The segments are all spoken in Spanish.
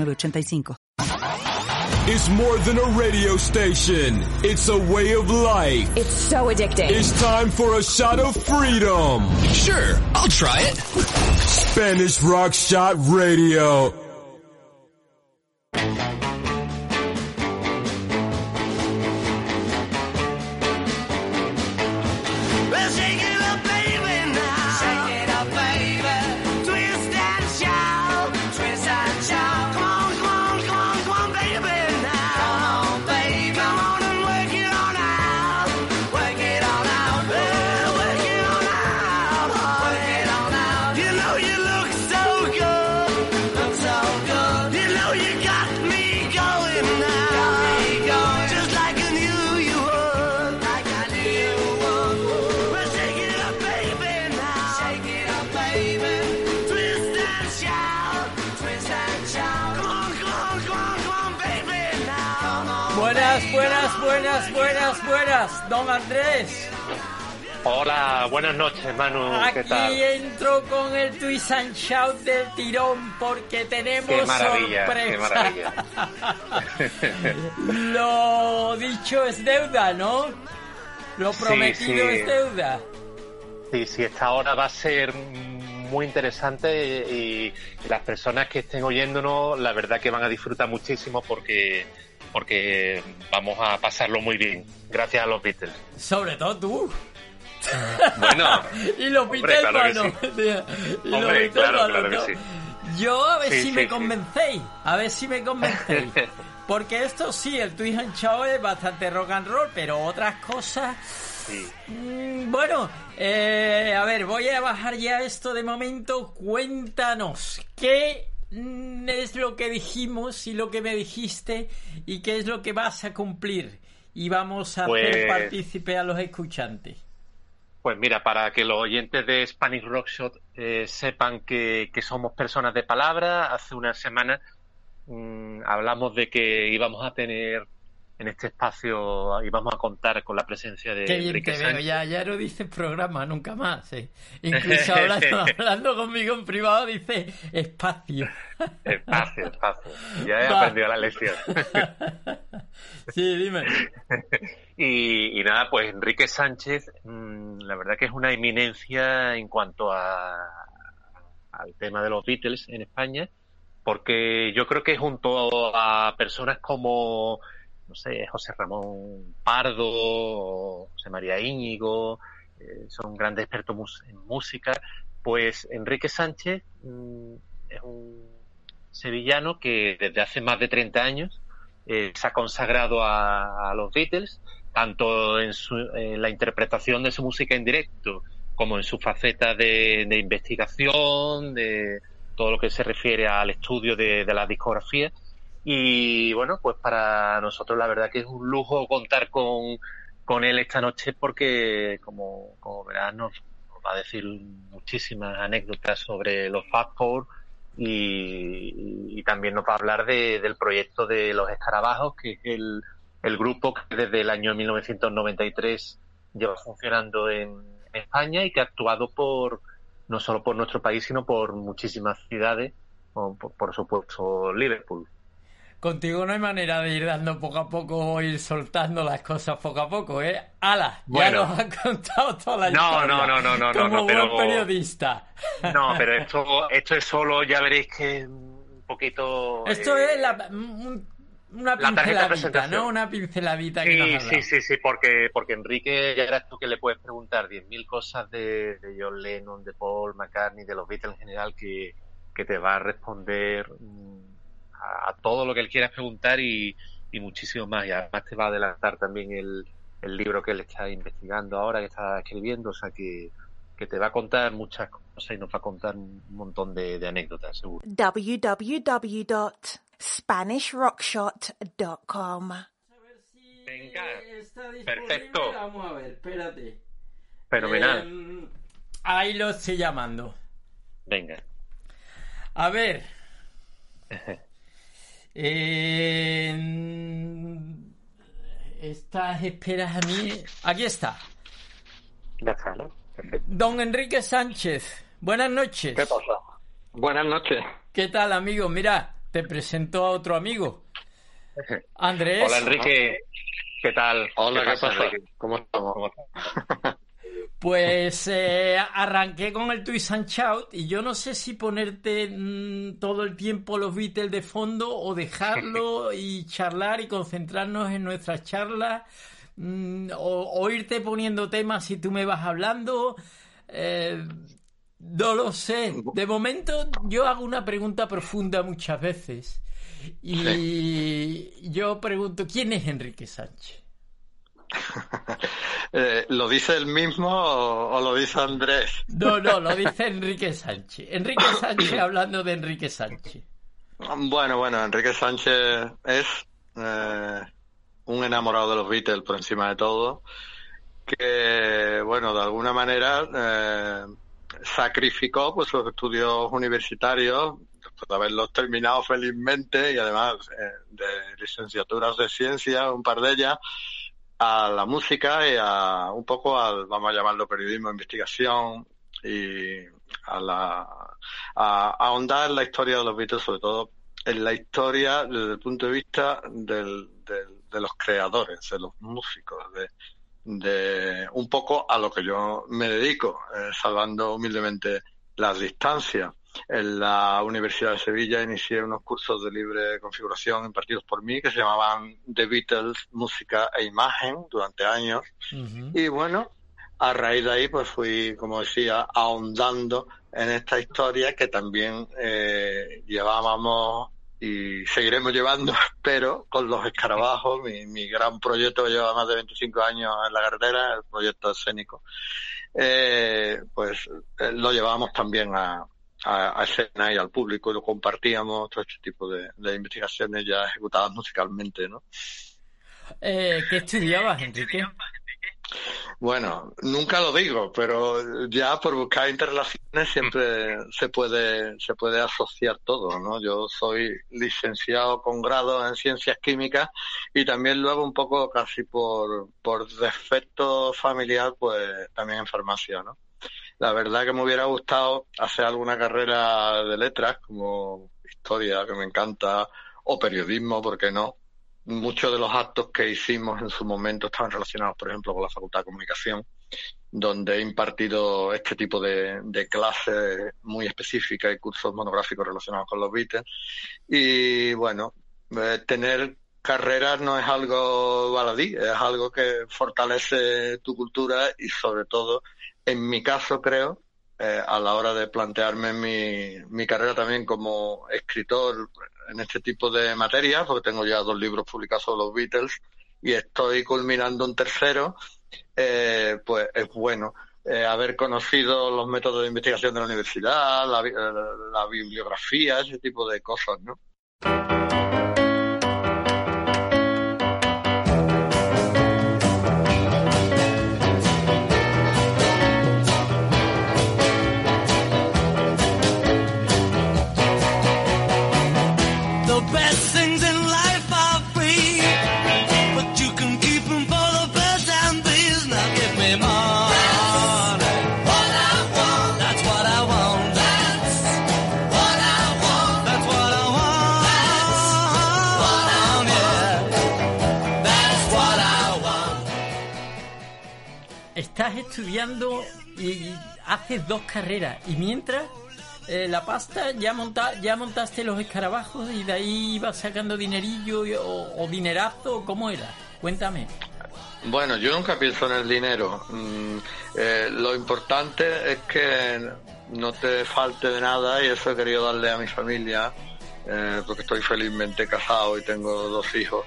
8985. It's more than a radio station. It's a way of life. It's so addicting. It's time for a shot of freedom. Sure, I'll try it. Spanish Rock Shot Radio. Buenas, buenas, buenas, don Andrés. Hola, buenas noches, Manu. ¿Qué tal? Aquí entro con el twist and shout del tirón porque tenemos qué maravilla, Qué maravilla. Lo dicho es deuda, ¿no? Lo prometido es deuda. Sí, sí, esta hora va a ser muy interesante y las personas que estén oyéndonos, la verdad que van a disfrutar muchísimo porque porque vamos a pasarlo muy bien, gracias a los Beatles. Sobre todo tú. Bueno. y los Beatles, claro Hombre, claro, claro que sí. Yo a ver si me convencéis, a ver si me convencéis. Porque esto sí, el Twist and Show es bastante rock and roll, pero otras cosas... Sí. Mm, bueno, eh, a ver, voy a bajar ya esto de momento. Cuéntanos, ¿qué es lo que dijimos y lo que me dijiste y qué es lo que vas a cumplir y vamos a hacer pues partícipe a los escuchantes. Pues mira, para que los oyentes de Spanish Rockshot eh, sepan que, somos personas de palabra, hace una semana mm, hablamos de que íbamos a tener en este espacio y vamos a contar con la presencia de Qué bien te veo, ya, ya no dice programa nunca más. ¿eh? Incluso hablando, conmigo en privado dice espacio. Espacio, espacio. Ya he aprendido la lección. sí, dime. Y, nada, pues Enrique Sánchez, mm, la verdad que es una eminencia en cuanto a, al tema de los Beatles en España, porque yo creo que junto a personas como no sé, José Ramón Pardo, José María Íñigo, eh, son grandes expertos en música, pues Enrique Sánchez mm, es un sevillano que desde hace más de 30 años eh, se ha consagrado a, los Beatles, tanto en, la interpretación de su música en directo como en su faceta de, investigación, de todo lo que se refiere al estudio de, de la discografía y bueno, pues para nosotros la verdad que es un lujo contar con, con él esta noche porque, como, como verás, nos, va a decir muchísimas anécdotas sobre los Fast Four y, también nos va a hablar de, del proyecto de los escarabajos, que es el, el grupo que desde el año 1993 lleva funcionando en España y que ha actuado por no solo por nuestro país, sino por muchísimas ciudades, por, por supuesto Liverpool. Contigo no hay manera de ir dando poco a poco o ir soltando las cosas poco a poco, ¿eh? ¡Hala! Ya nos han contado toda la no, No, no, no, no, Como no, buen periodista. No, pero esto, esto es solo, ya veréis que un poquito... Esto eh, es la, una pinceladita, ¿no? Una pinceladita sí, que Sí, sí, sí, porque, porque Enrique, ya eras tú que le puedes preguntar 10.000 cosas de, de John Lennon, de Paul McCartney, de los Beatles en general, que, que te va a responder mm, a, todo lo que él quiera preguntar y, muchísimo más. Y además te va a adelantar también el, el libro que él está investigando ahora, que está escribiendo, o sea que, que te va a contar muchas cosas y nos va a contar un montón de, de anécdotas, seguro. www SpanishRockshot.com. Venga. Está disponible. Perfecto. Vamos a ver, espérate. Fenomenal. Eh, ahí lo estoy llamando. Venga. A ver. Eh, estas esperas a mí. Aquí está. Don Enrique Sánchez. Buenas noches. ¿Qué pasa? Buenas noches. ¿Qué tal, amigo? Mira, te presento a otro amigo. Andrés. Hola Enrique, ¿qué tal? Hola, ¿qué pasa? Enrique? ¿Cómo estamos? Pues eh, arranqué con el Twist and Shout y yo no sé si ponerte mm, todo el tiempo los Beatles de fondo o dejarlo y charlar y concentrarnos en nuestras charlas mm, o, o irte poniendo temas si tú me vas hablando. Eh, no lo sé. De momento yo hago una pregunta profunda muchas veces y yo pregunto, ¿quién es Enrique Sánchez? Eh, ¿Lo dice él mismo o, o lo dice Andrés? No, no, lo dice Enrique Sánchez. Enrique Sánchez hablando de Enrique Sánchez. Bueno, bueno, Enrique Sánchez es eh, un enamorado de los Beatles por encima de todo, que, bueno, de alguna manera eh, sacrificó pues sus estudios universitarios después de haberlos terminado felizmente y además de licenciaturas de ciencia, un par de ellas, a la música y a un poco al, vamos a llamarlo periodismo, investigación y a la a, ahondar en la historia de los Beatles, sobre todo en la historia desde el punto de vista del- de los creadores, de los músicos, de, de un poco a lo que yo me dedico, eh, salvando humildemente las distancias. En la Universidad de Sevilla inicié unos cursos de libre configuración impartidos por mí que se llamaban The Beatles, Música e Imagen durante años. Y bueno, a raíz de ahí pues fui, como decía, ahondando en esta historia que también eh, llevábamos y seguiremos llevando, pero con los escarabajos, mi, mi gran proyecto que lleva más de 25 años en la carretera, el proyecto escénico, eh, pues eh, lo llevábamos también a, a, a escena y al público y lo compartíamos, todo este tipo de, de investigaciones ya ejecutadas musicalmente, ¿no? Eh, ¿Qué estudiabas, Enrique? Bueno, nunca lo digo, pero ya por buscar interrelaciones siempre se puede se puede asociar todo, ¿no? Yo soy licenciado con grado en ciencias químicas y también luego un poco casi por por defecto familiar, pues también en farmacia, ¿no? La verdad que me hubiera gustado hacer alguna carrera de letras como historia, que me encanta, o periodismo, ¿por qué no? muchos de los actos que hicimos en su momento estaban relacionados, por ejemplo, con la Facultad de Comunicación, donde he impartido este tipo de, clases muy específicas y cursos monográficos relacionados con los Beatles. Y bueno, eh, tener carreras no es algo baladí, es algo que fortalece tu cultura y sobre todo, en mi caso creo, eh, a la hora de plantearme mi, mi carrera también como escritor en este tipo de materias, porque tengo ya dos libros publicados sobre los Beatles y estoy culminando un tercero, eh, pues es bueno eh, haber conocido los métodos de investigación de la universidad, la, bi- la bibliografía, ese tipo de cosas, ¿no? Estudiando y, haces dos carreras y mientras eh, la pasta ya monta, ya montaste los escarabajos y de ahí ibas sacando dinerillo o dinerazo, ¿cómo era? Cuéntame. Bueno, yo nunca pienso en el dinero. Mm, eh, lo importante es que no te falte de nada y eso he querido darle a mi familia, eh, porque estoy felizmente casado y tengo dos hijos,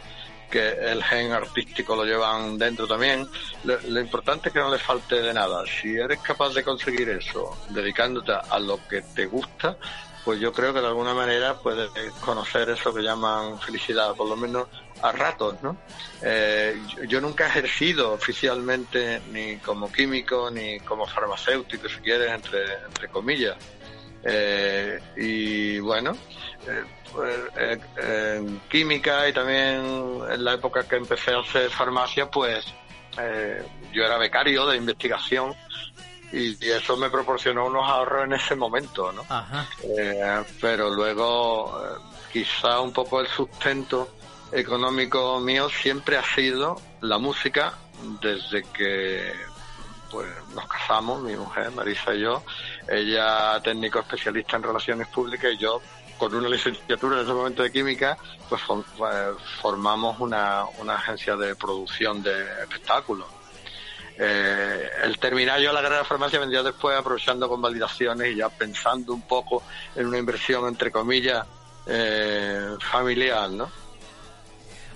que el gen artístico lo llevan dentro también. Lo, importante es que no le falte de nada. Si eres capaz de conseguir eso dedicándote a lo que te gusta, pues yo creo que de alguna manera puede conocer eso que llaman felicidad, por lo menos a ratos, ¿no? Eh, yo nunca he ejercido oficialmente ni como químico ni como farmacéutico, si quieres, entre, entre comillas. Eh, y bueno, eh, pues, eh, en química y también en la época que empecé a hacer farmacia, pues eh, yo era becario de investigación y, y eso me proporcionó unos ahorros en ese momento, ¿no? Ajá. Eh, pero luego quizá un poco el sustento económico mío siempre ha sido la música desde que pues nos casamos, mi mujer Marisa y yo, ella técnico especialista en relaciones públicas y yo con una licenciatura en ese momento de química, pues formamos una, una agencia de producción de espectáculos. Eh, el terminar yo la carrera de farmacia vendría después aprovechando convalidaciones y ya pensando un poco en una inversión entre comillas eh, familiar, ¿no?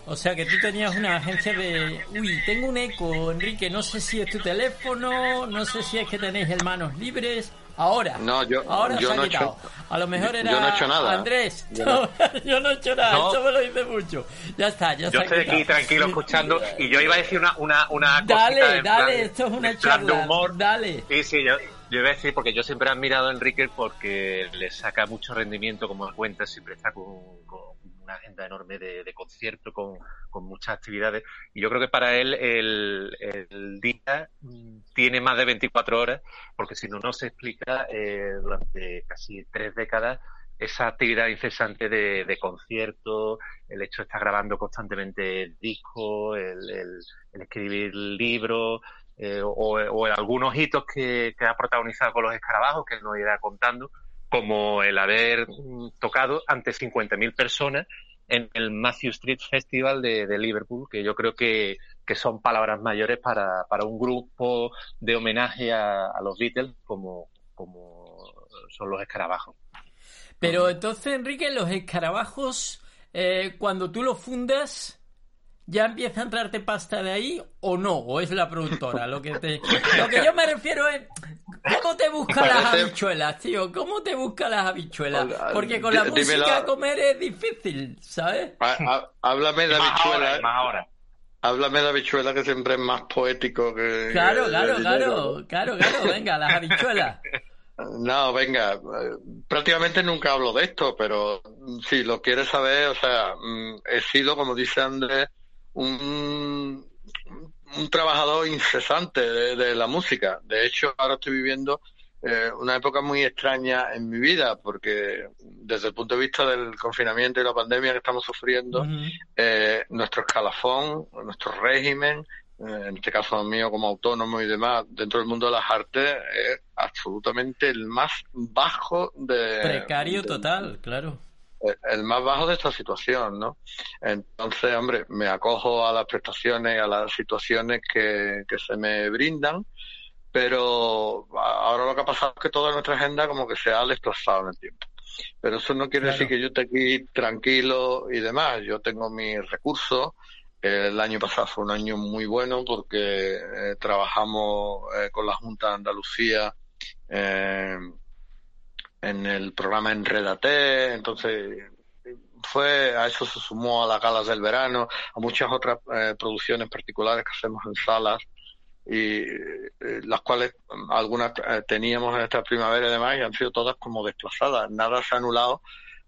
O sea que tú tenías una agencia de... Uy, tengo un eco, Enrique. No sé si es tu teléfono, no sé si es que tenéis hermanos libres. Ahora. No, yo- Ahora yo se ha no he quitado. hecho- A lo mejor yo- era yo no he hecho nada. Andrés. Yo Yo no- no, he hecho nada. No. Eso me lo dice mucho. Ya está, ya Yo se ha estoy aquí tranquilo escuchando y yo iba a decir una, una, una Dale, dale, plan- esto es una plan de charla. humor. Dale. Sí, sí, yo, yo iba a decir porque yo siempre he admirado a Enrique porque le saca mucho rendimiento, como cuenta, siempre está con, una agenda enorme de, de conciertos, con, muchas actividades. Y yo creo que para él el, el día mm, tiene más de 24 horas, porque si no, no se explica eh, durante casi tres décadas esa actividad incesante de, de conciertos, el hecho de estar grabando constantemente discos, el, el, el escribir libros, eh, o, algunos hitos que, ha protagonizado con los escarabajos, que nos irá contando, como el haber mm, tocado ante 50.000 personas en el Matthew Street Festival de, Liverpool, que yo creo que, que son palabras mayores para, para un grupo de homenaje a, a los Beatles como, como son los escarabajos. Pero entonces, Enrique, los escarabajos, eh, cuando tú los fundas, ¿ya empieza a entrarte pasta de ahí o no? ¿O es la productora? Lo que, te, lo que yo me refiero es, ¿cómo te busca las Parece- habichuelas, tío? ¿Cómo te busca las habichuelas? Porque con la dí- dímelo. música comer es difícil, ¿sabes? Há- há- Háblame de Más ahora, habichuela, más ahora. háblame de habichuela que siempre es más poético que... Claro, que claro, claro, claro, claro, venga, las habichuelas. No, venga, eh, prácticamente nunca hablo de esto, pero si lo quieres saber, o sea, mm, he sido, como dice Andrés, un, un trabajador incesante de, de la música. De hecho, ahora estoy viviendo eh, una época muy extraña en mi vida, porque desde el punto de vista del confinamiento y la pandemia que estamos sufriendo, eh, nuestro escalafón, nuestro régimen, eh, en este caso mío como autónomo y demás, dentro del mundo de las artes, es absolutamente el más bajo de... Precario de- total, claro. Eh, el más bajo de esta situación, ¿no? Entonces, hombre, me acojo a las prestaciones, a las situaciones que, que se me brindan, pero ahora lo que ha pasado es que toda nuestra agenda como que se ha desplazado en el tiempo. Pero eso no quiere Claro. decir que yo esté aquí tranquilo y demás. Yo tengo mis recursos. El año pasado fue un año muy bueno porque eh, trabajamos eh, con la Junta de Andalucía eh, en el programa Enredate, entonces fue a eso se sumó a las galas del verano, a muchas otras eh, producciones particulares que hacemos en salas y eh, las cuales algunas eh, teníamos en esta primavera y demás y han sido todas como desplazadas, nada se ha anulado,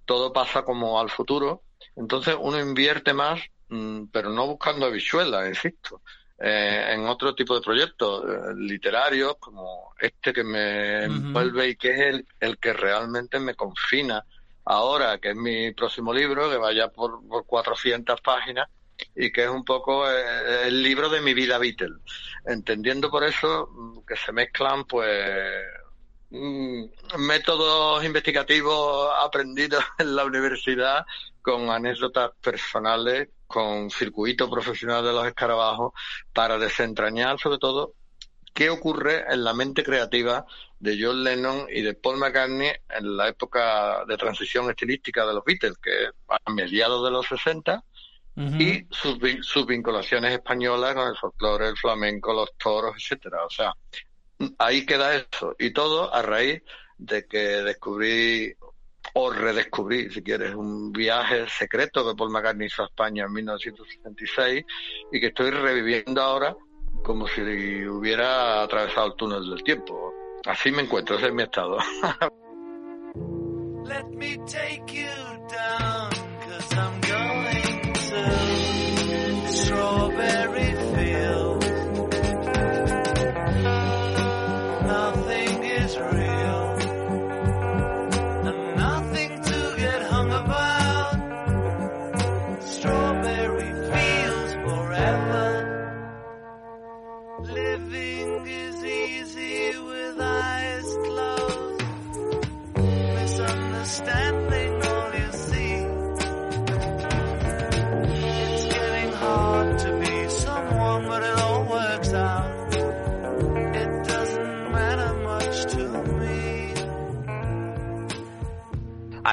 todo pasa como al futuro, entonces uno invierte más, mm, pero no buscando habichuelas, insisto, eh, en otro tipo de proyectos eh, literarios como este que me envuelve y que es el, el que realmente me confina ahora, que es mi próximo libro, que vaya por, por 400 páginas y que es un poco eh, el libro de mi vida Beatle. Entendiendo por eso mm, que se mezclan pues mm, métodos investigativos aprendidos en la universidad con anécdotas personales, con circuito profesional de los escarabajos para desentrañar sobre todo qué ocurre en la mente creativa de John Lennon y de Paul McCartney en la época de transición estilística de los Beatles, que es a mediados de los 60, Ujú. y sus, sus vinculaciones españolas con el folclore, el flamenco, los toros, etcétera. O sea, ahí queda eso. Y todo a raíz de que descubrí o redescubrí, si quieres, un viaje secreto que Paul McCartney hizo a España en 1966 y que estoy reviviendo ahora como si hubiera atravesado el túnel del tiempo. Así me encuentro, ese es mi estado.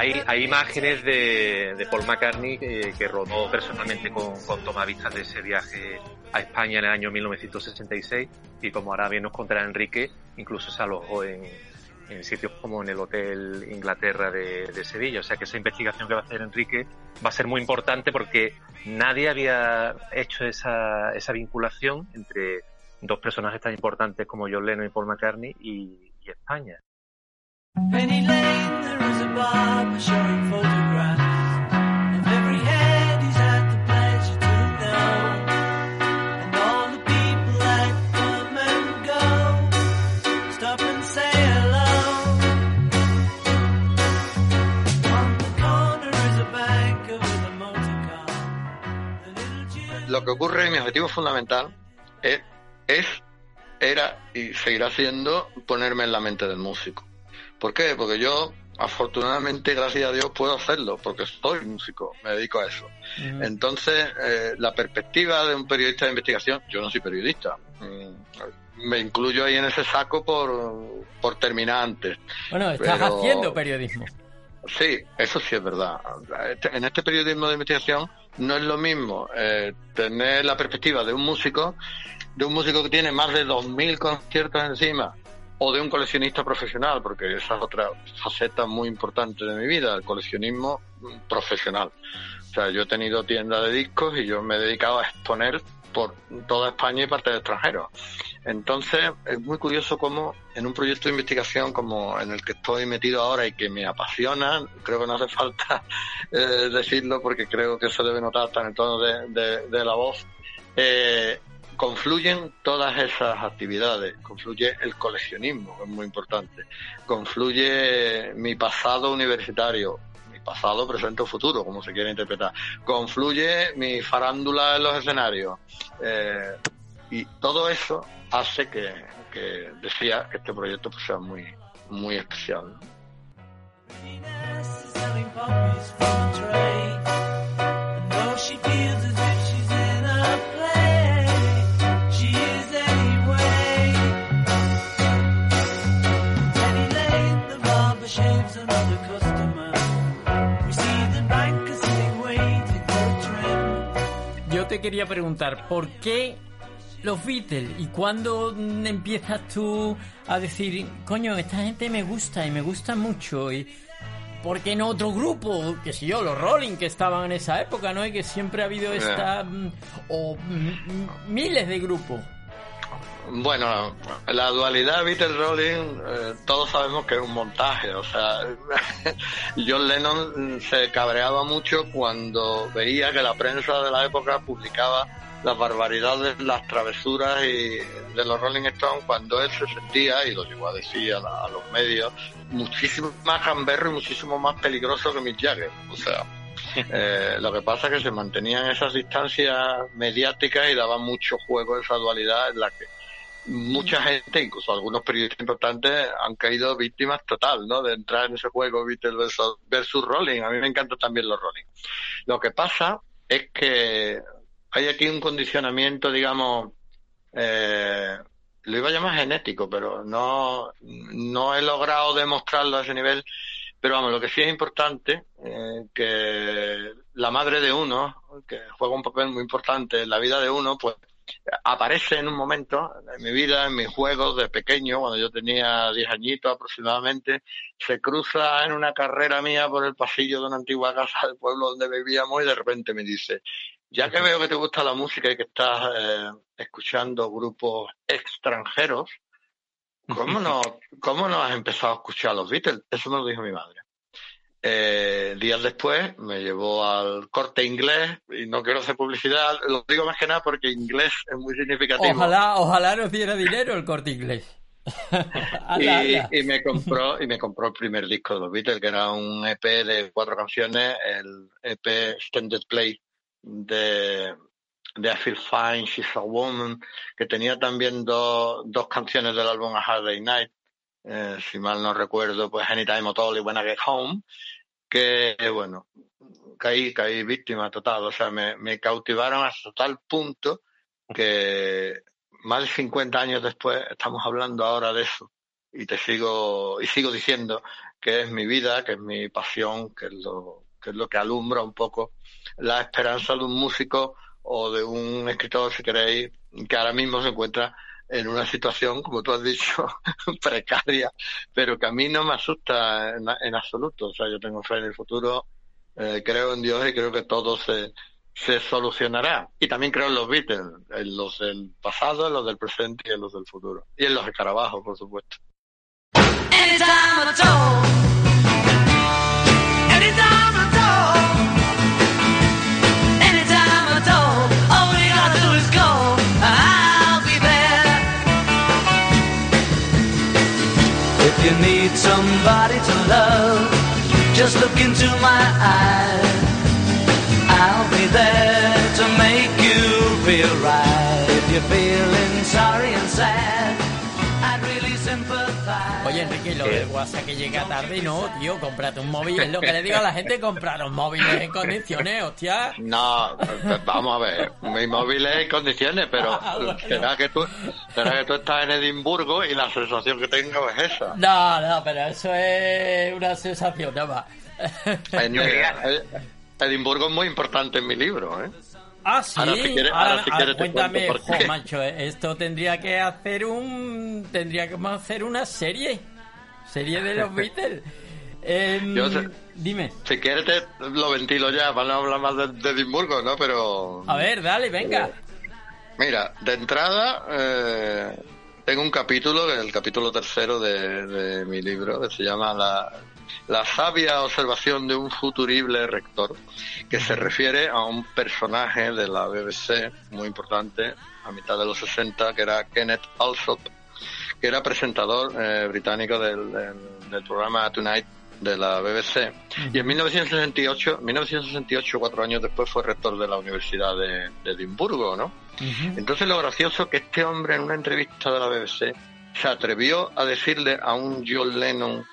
Hay, imágenes de, Paul McCartney que, rodó personalmente con, con tomavistas de ese viaje a España en el año 1966 y como ahora bien nos contará Enrique, incluso se alojó en, sitios como en el Hotel Inglaterra de, Sevilla. O sea que esa investigación que va a hacer Enrique va a ser muy importante porque nadie había hecho esa, esa vinculación entre dos personajes tan importantes como John Lennon y Paul McCartney y, y España. Lo que ocurre, mi objetivo fundamental es, es, era y seguirá siendo ponerme en la mente del músico. ¿Por qué? Porque yo, afortunadamente, gracias a Dios, puedo hacerlo, porque soy músico, me dedico a eso. Entonces, eh, la perspectiva de un periodista de investigación, yo no soy periodista, mm, me incluyo ahí en ese saco por, por terminar antes. Bueno, estás Pero- haciendo periodismo. Sí, eso sí es verdad. Este- En este periodismo de investigación no es lo mismo eh, tener la perspectiva de un músico, de un músico que tiene más de 2.000 conciertos encima, o de un coleccionista profesional, porque esa es otra faceta muy importante de mi vida, el coleccionismo profesional. O sea, yo he tenido tiendas de discos y yo me he dedicado a exponer por toda España y parte del extranjero. Entonces, es muy curioso cómo en un proyecto de investigación como en el que estoy metido ahora y que me apasiona, creo que no hace falta eh, decirlo porque creo que se debe notar hasta en tono de la voz, eh, confluyen todas esas actividades, confluye el coleccionismo, que es muy importante, confluye mi pasado universitario, mi pasado, presente o futuro, como se quiera interpretar, confluye mi farándula en los escenarios, eh, y todo eso hace que, que decía que este proyecto pues, sea muy, muy especial. Te quería preguntar, ¿por qué los Beatles? ¿Y cuándo empiezas tú a decir, coño, esta gente me gusta y me gusta mucho? ¿Y por qué no otro grupo? Que si yo, los Rolling que estaban en esa época, ¿no? Y que siempre ha habido esta... mm, o mm, mm, miles de grupos. Bueno, la dualidad Beatles Rolling, eh, todos sabemos que es un montaje, o sea, John Lennon se cabreaba mucho cuando veía que la prensa de la época publicaba las barbaridades, las travesuras y de los Rolling Stones cuando él se sentía, y lo llegó a decir a, la- a los medios, muchísimo más gamberro y muchísimo más peligroso que Mick Jagger. O sea, eh, lo que pasa es que se mantenían esas distancias mediáticas y daban mucho juego a esa dualidad en la que mucha gente, incluso algunos periodistas importantes, han caído víctimas total, ¿no? De entrar en ese juego Beatles versus, versus Rolling. A mí me encantan también los Rolling. Lo que pasa es que hay aquí un condicionamiento, digamos, eh, lo iba a llamar genético, pero no, no he logrado demostrarlo a ese nivel. Pero vamos, lo que sí es importante, eh, que la madre de uno, que juega un papel muy importante en la vida de uno, pues aparece en un momento en mi vida, en mis juegos de pequeño, cuando yo tenía 10 añitos aproximadamente, se cruza en una carrera mía por el pasillo de una antigua casa del pueblo donde vivíamos y de repente me dice, ya que veo que te gusta la música y que estás eh, escuchando grupos extranjeros, ¿cómo no, ¿cómo no has empezado a escuchar a los Beatles? Eso me lo dijo mi madre. Eh, días después me llevó al corte inglés y no quiero hacer publicidad, lo digo más que nada porque inglés es muy significativo. Ojalá, ojalá nos diera dinero el corte inglés. y, y, me compró y me compró el primer disco de los Beatles que era un EP de cuatro canciones el EP Extended Play de, de I Feel Fine She's a Woman que tenía también dos, dos canciones del álbum A Hard Day Night eh, si mal no recuerdo pues Anytime at All y When I Get Home que bueno caí caí víctima total. O sea me, me cautivaron hasta tal punto que más de 50 años después estamos hablando ahora de eso. Y te sigo y sigo diciendo que es mi vida, que es mi pasión, que es lo que es lo que alumbra un poco la esperanza de un músico o de un escritor, si queréis, que ahora mismo se encuentra en una situación, como tú has dicho, precaria, pero que a mí no me asusta en, absoluto. O sea, yo tengo fe en el futuro, eh, creo en Dios y creo que todo se, se solucionará. Y también creo en los Beatles, en los del pasado, en los del presente y en los del futuro. Y en los escarabajos, por supuesto. To love, just look into my eyes. I'll be there to make you feel right. If you're feeling sorry and sad. Oye, Enrique, lo del WhatsApp que llega tarde, no, tío, cómprate un móvil. Es lo que le digo a la gente, comprar un móvil en condiciones, hostia. No, vamos a ver, mi móvil es en condiciones, pero Ah, bueno. será que tú será que tú estás en Edimburgo y la sensación que tengo es esa. No, no, pero eso es una sensación, nada más. Edimburgo es muy importante en mi libro, ¿eh? Ah, sí. Ahora, si quieres- Ahora- si te cuéntame, cuento por jo, macho, eh, esto tendría que hacer un. Tendría que hacer una serie. Serie de los Beatles. Em, Yo sé- Dime. Si quieres te lo ventilo ya para no hablar más de, de Edimburgo, ¿no? Pero A ver, dale, venga. Mira, de entrada eh, tengo un capítulo, el capítulo tercero de, de mi libro, que se llama la, la sabia observación de un futurible rector, que se refiere a un personaje de la BBC muy importante a mitad de los 60, que era Kenneth Alsop, que era presentador eh, británico del, del- del programa Tonight de la BBC. Y en 1968, 1968, cuatro años después, fue rector de la Universidad de, de Edimburgo, ¿no? Entonces lo gracioso que este hombre en una entrevista de la BBC se atrevió a decirle a un John Lennon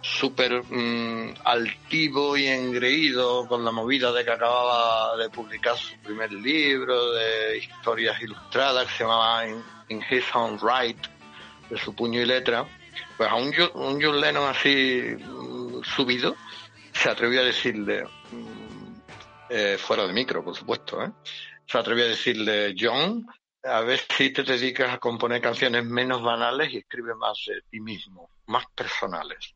súper mm, altivo y engreído con la movida de que acababa de publicar su primer libro de historias ilustradas que se llamaba In, In His Own Right, de su puño y letra, pues a un, un John Lennon así mm, subido se atrevió a decirle, mm, eh, fuera de micro, por supuesto, ¿eh? se atrevió a decirle, John, a ver si te dedicas a componer canciones menos banales y escribe más de ti mismo, más personales.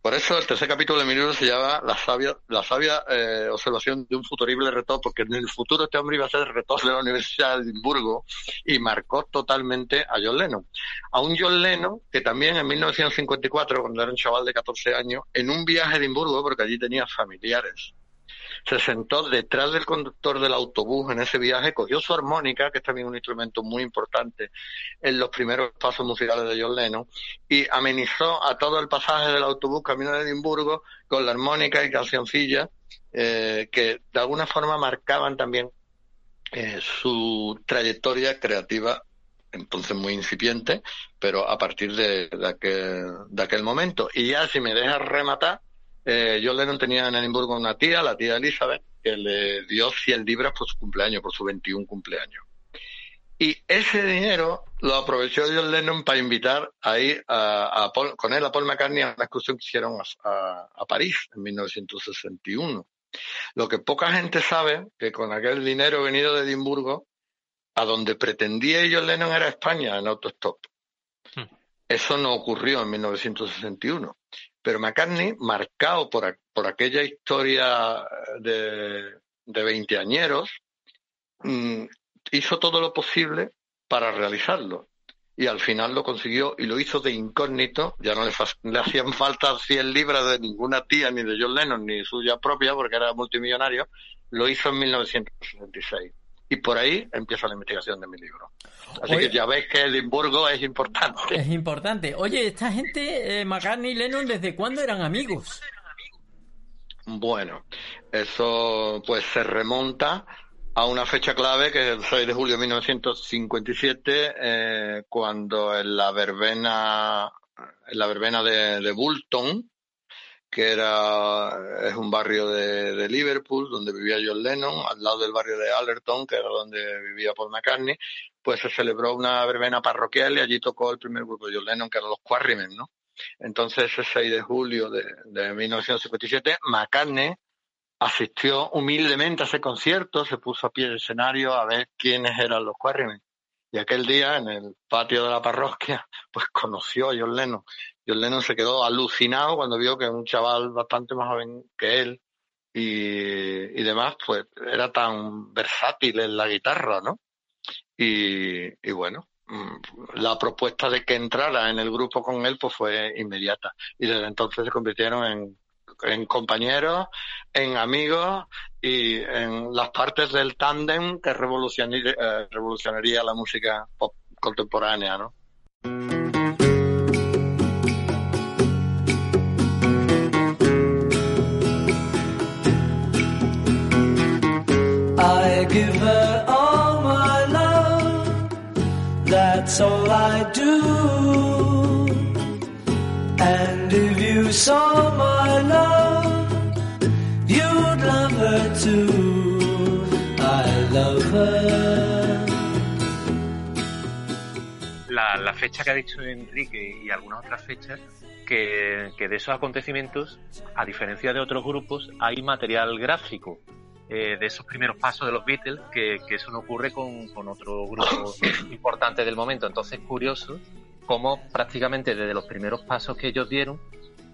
Por eso el tercer capítulo de mi libro se llama La sabia, la sabia eh, observación de un futurible retor, porque en el futuro este hombre iba a ser rector de la Universidad de Edimburgo y marcó totalmente a John Lennon. A un John Lennon que también en 1954, cuando era un chaval de 14 años, en un viaje a Edimburgo, porque allí tenía familiares, se sentó detrás del conductor del autobús en ese viaje, cogió su armónica, que es también un instrumento muy importante en los primeros pasos musicales de John Lennon, y amenizó a todo el pasaje del autobús camino de Edimburgo con la armónica y cancioncillas eh, que de alguna forma marcaban también eh, su trayectoria creativa entonces muy incipiente, pero a partir de aquel, de aquel momento. Y ya si me dejas rematar, eh, John Lennon tenía en Edimburgo una tía, la tía Elizabeth, que le dio 100 libras por su cumpleaños, por su 21 cumpleaños. Y ese dinero lo aprovechó John Lennon para invitar a, a Paul- con él a Paul McCartney a una excursión que hicieron a, a- a París en 1961. Lo que poca gente sabe, que con aquel dinero venido de Edimburgo, a donde pretendía John Lennon era España en autostop. Hmm. Eso no ocurrió en 1961. Pero McCartney, marcado por, por aquella historia de, de veinteañeros, mm, hizo todo lo posible para realizarlo. Y al final lo consiguió y lo hizo de incógnito. Ya no le, le hacían falta 100 libras de ninguna tía, ni de John Lennon, ni suya propia, porque era multimillonario. Lo hizo en 1966. Y por ahí empieza la investigación de mi libro. Así Oye. que ya veis que Edimburgo es importante. Es importante. Oye, esta gente, eh, McCartney y Lennon, ¿desde cuándo eran amigos? Bueno, eso pues se remonta a una fecha clave que es el 6 de julio de 1957, eh, cuando en la verbena, en la verbena de, de Bulton, que era es un barrio de, de Liverpool donde vivía John Lennon, al lado del barrio de Allerton, que era donde vivía Paul McCartney, pues se celebró una verbena parroquial y allí tocó el primer grupo de John Lennon, que eran los Quarrymen, ¿no? Entonces, ese 6 de julio de, de 1957, McCartney asistió humildemente a ese concierto, se puso a pie del escenario a ver quiénes eran los Quarrymen. Y aquel día, en el patio de la parroquia, pues conoció a John Lennon. John Lennon se quedó alucinado cuando vio que un chaval bastante más joven que él y, y demás, pues era tan versátil en la guitarra, ¿no? Y, y bueno, mm, la propuesta de que entrara en el grupo con él pues fue inmediata. Y desde entonces se convirtieron en, en compañeros, en amigos y en las partes del tándem que revolucionaría, eh, revolucionaría la música pop contemporánea, ¿no? That's all I do. And if you saw my love, you'd love her too. I love her. la, la fecha que ha dicho Enrique y algunas otras fechas, que, que de esos acontecimientos, a diferencia de otros grupos, hay material gráfico eh, de esos primeros pasos de los Beatles, que, que eso no ocurre con, con otro grupo importante del momento. Entonces es curioso cómo prácticamente desde los primeros pasos que ellos dieron,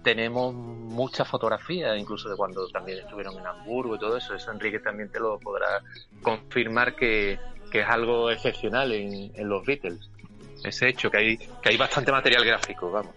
tenemos muchas fotografías, incluso de cuando también estuvieron en Hamburgo y todo eso. Eso Enrique también te lo podrá confirmar que, que es algo excepcional en, en los Beatles ese hecho, que hay, que hay bastante material gráfico, vamos.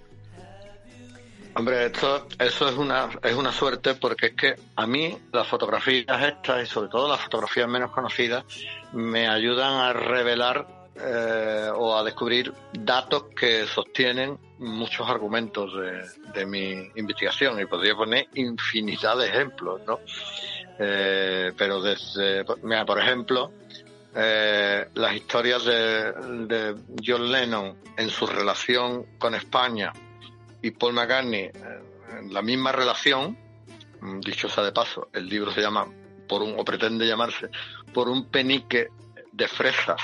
Hombre, esto, eso es una, es una suerte porque es que a mí las fotografías estas y sobre todo las fotografías menos conocidas me ayudan a revelar eh, o a descubrir datos que sostienen muchos argumentos de, de mi investigación y podría poner infinidad de ejemplos, ¿no? Eh, pero desde, mira, por ejemplo, eh, las historias de, de John Lennon en su relación con España y Paul McCartney eh, la misma relación, mm, dicho sea de paso, el libro se llama, por un, o pretende llamarse, por un penique de fresas,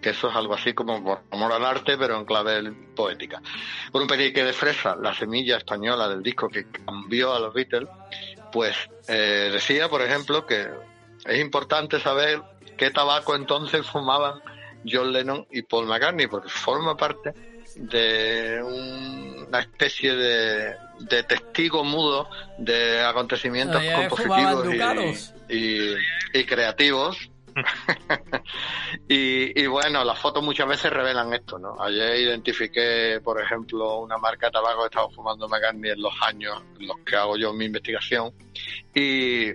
que eso es algo así como por amor al arte, pero en clave poética. Por un penique de fresa, la semilla española del disco que cambió a los Beatles, pues eh, decía, por ejemplo, que es importante saber qué tabaco entonces fumaban John Lennon y Paul McCartney, porque forma parte de un- una especie de, de testigo mudo de acontecimientos compositivos y, y- y creativos. y, y bueno, las fotos muchas veces revelan esto, ¿no? Ayer identifiqué, por ejemplo, una marca de tabaco que estaba fumando McCartney en los años en los que hago yo mi investigación y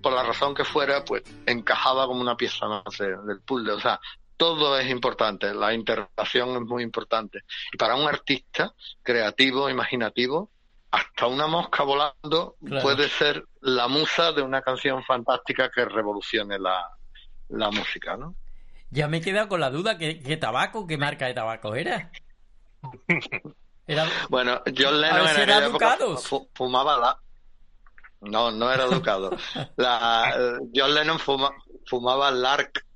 por la razón que fuera, pues encajaba como una pieza más de- del puzzle. O sea, todo es importante, la interpretación es muy importante. Y para un artista creativo, imaginativo, hasta una mosca volando Claro. puede ser la musa de una canción fantástica que revolucione la, la música, ¿no? Ya me he quedado con la duda, ¿qué, qué tabaco, qué marca de tabaco era? Era... Bueno, John Lennon en era época fumaba la... No, no era Ducado. La, eh, John Lennon fuma- fumaba Lark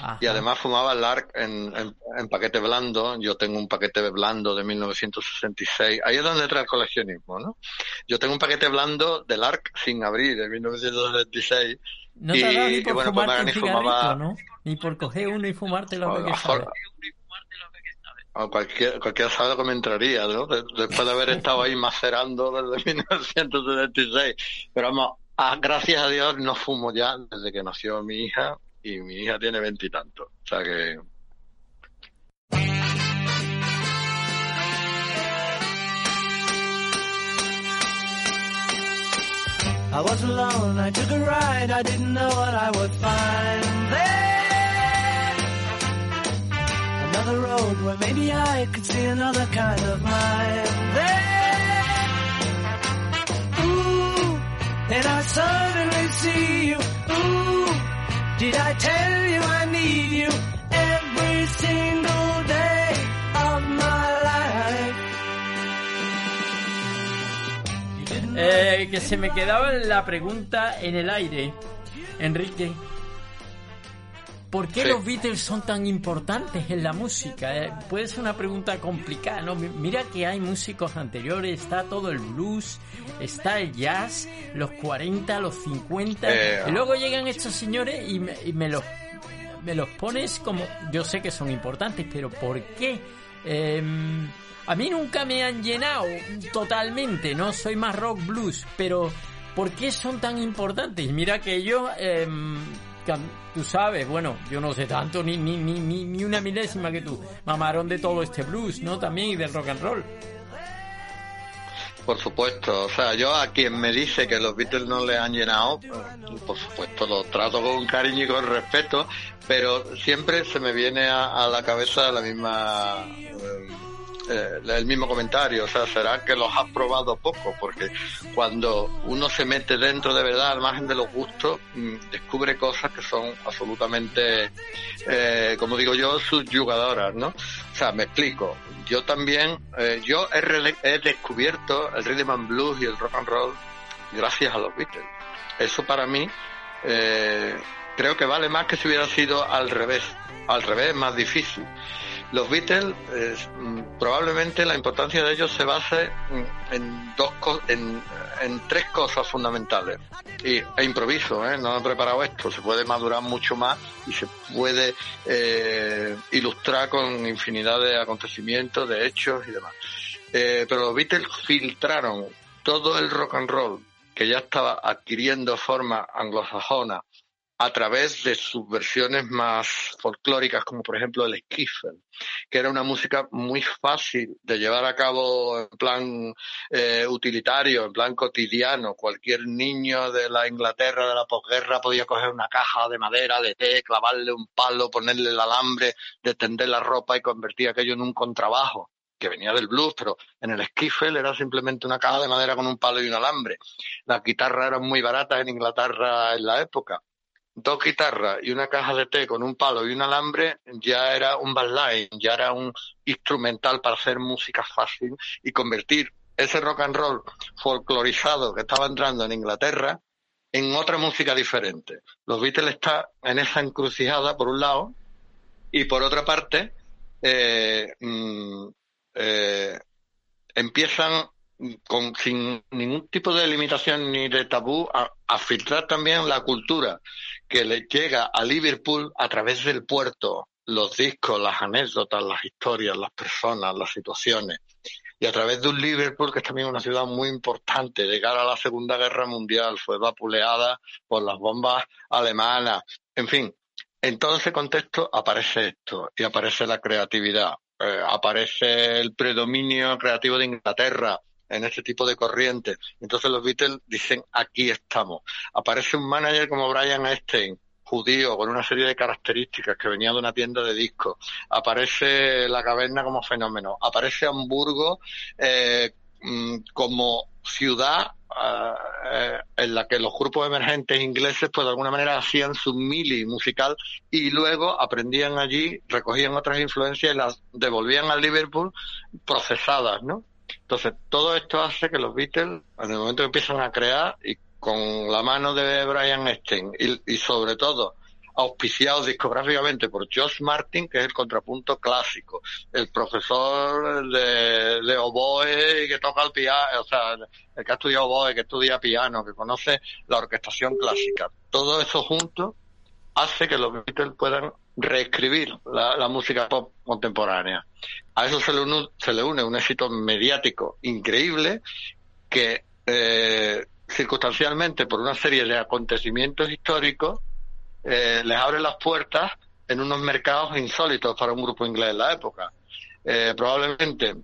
Ajá. y además fumaba Lark en, en, en paquete blando. Yo tengo un paquete blando de 1966. Ahí es donde entra el coleccionismo, ¿no? Yo tengo un paquete blando de Lark sin abrir de 1966 No te ha dado Y- ni y por bueno, pues fumarte cigarrito, fumaba- ¿no? Ni por coger uno y fumártelo A lo que sabes. O cualquier, cualquier sabe que me entraría, ¿no? De- Después de haber estado ahí macerando desde 1976. Pero vamos, ah, gracias a Dios no fumo ya desde que nació mi hija y mi hija tiene veintitantos. O sea que I was alone, I took a ride, I didn't know what I would find there. Another road where maybe I could see another kind of mind there. Ooh, and I suddenly see you. Ooh, did I tell you I need you every single day of my life? Eh, que se me quedaba la pregunta en el aire, Enrique. ¿Por qué Sí. los Beatles son tan importantes en la música? Eh, puede ser una pregunta complicada, ¿no? Mi- Mira que hay músicos anteriores, está todo el blues, está el jazz, los 40, los 50, Eh, y luego llegan estos señores y me, y me los me los pones como yo sé que son importantes, pero ¿por qué? Em, a mí nunca me han llenado totalmente, no soy más rock blues, pero ¿por qué son tan importantes? Mira que yo, tú sabes, bueno, yo no sé tanto ni, ni, ni, ni, una milésima que tú, mamaron de todo este blues, ¿no? También y del rock and roll. Por supuesto, o sea, yo a quien me dice que los Beatles no le han llenado, eh, por supuesto lo trato con cariño y con respeto, pero siempre se me viene a, a la cabeza la misma, eh, eh, el mismo comentario, o sea, será que los has probado poco, porque cuando uno se mete dentro de verdad, al margen de los gustos, mm, descubre cosas que son absolutamente, eh, como digo yo, subyugadoras, ¿no? O sea, me explico. Yo también, eh, yo he, descubierto el rhythm and blues y el rock and roll gracias a los Beatles. Eso para mí eh, creo que vale más que si hubiera sido al revés. Al revés más difícil. Los Beatles, eh, probablemente la importancia de ellos se base mm, en dos en, en tres cosas fundamentales. Y, e improviso, ¿eh? no he preparado esto, se puede madurar mucho más y se puede eh, ilustrar con infinidad de acontecimientos, de hechos y demás. Eh, pero los Beatles filtraron todo el rock and roll que ya estaba adquiriendo forma anglosajona a través de sus versiones más folclóricas, como por ejemplo el skiffle, que era una música muy fácil de llevar a cabo en plan eh, utilitario, en plan cotidiano. Cualquier niño de la Inglaterra de la posguerra podía coger una caja de madera, de té, clavarle un palo, ponerle el alambre, de tender la ropa y convertir aquello en un contrabajo que venía del blues, pero en el skiffle era simplemente una caja de madera con un palo y un alambre. Las guitarras eran muy baratas en Inglaterra en la época dos guitarras y una caja de té con un palo y un alambre ya era un bassline, ya era un instrumental para hacer música fácil y convertir ese rock and roll folclorizado que estaba entrando en Inglaterra en otra música diferente. Los Beatles están en esa encrucijada por un lado y por otra parte eh, mm, eh, empiezan con, sin ningún tipo de limitación ni de tabú a filtrar también la cultura que le llega a Liverpool a través del puerto, los discos, las anécdotas, las historias, las personas, las situaciones. Y a través de un Liverpool que es también una ciudad muy importante de a la Segunda Guerra Mundial, fue vapuleada por las bombas alemanas. En fin, en todo ese contexto aparece esto y aparece la creatividad, eh, aparece el predominio creativo de Inglaterra, en este tipo de corrientes. Entonces los Beatles dicen, aquí estamos. Aparece un manager como Brian Epstein, judío, con una serie de características que venía de una tienda de discos. Aparece la caverna como fenómeno. Aparece Hamburgo eh, como ciudad eh, en la que los grupos emergentes ingleses pues de alguna manera hacían su mili musical y luego aprendían allí, recogían otras influencias y las devolvían a Liverpool procesadas, ¿no? Entonces, todo esto hace que los Beatles, en el momento que empiezan a crear, y con la mano de Brian Epstein, y, sobre todo auspiciados discográficamente por Josh Martin, que es el contrapunto clásico, el profesor de, de oboe que toca el piano, o sea, el que ha estudiado oboe, que estudia piano, que conoce la orquestación clásica. Todo eso junto hace que los Beatles puedan reescribir la, música pop contemporánea. A eso se le, une, se le une un éxito mediático increíble que eh, circunstancialmente por una serie de acontecimientos históricos eh, les abre las puertas en unos mercados insólitos para un grupo inglés en la época. Eh, probablemente,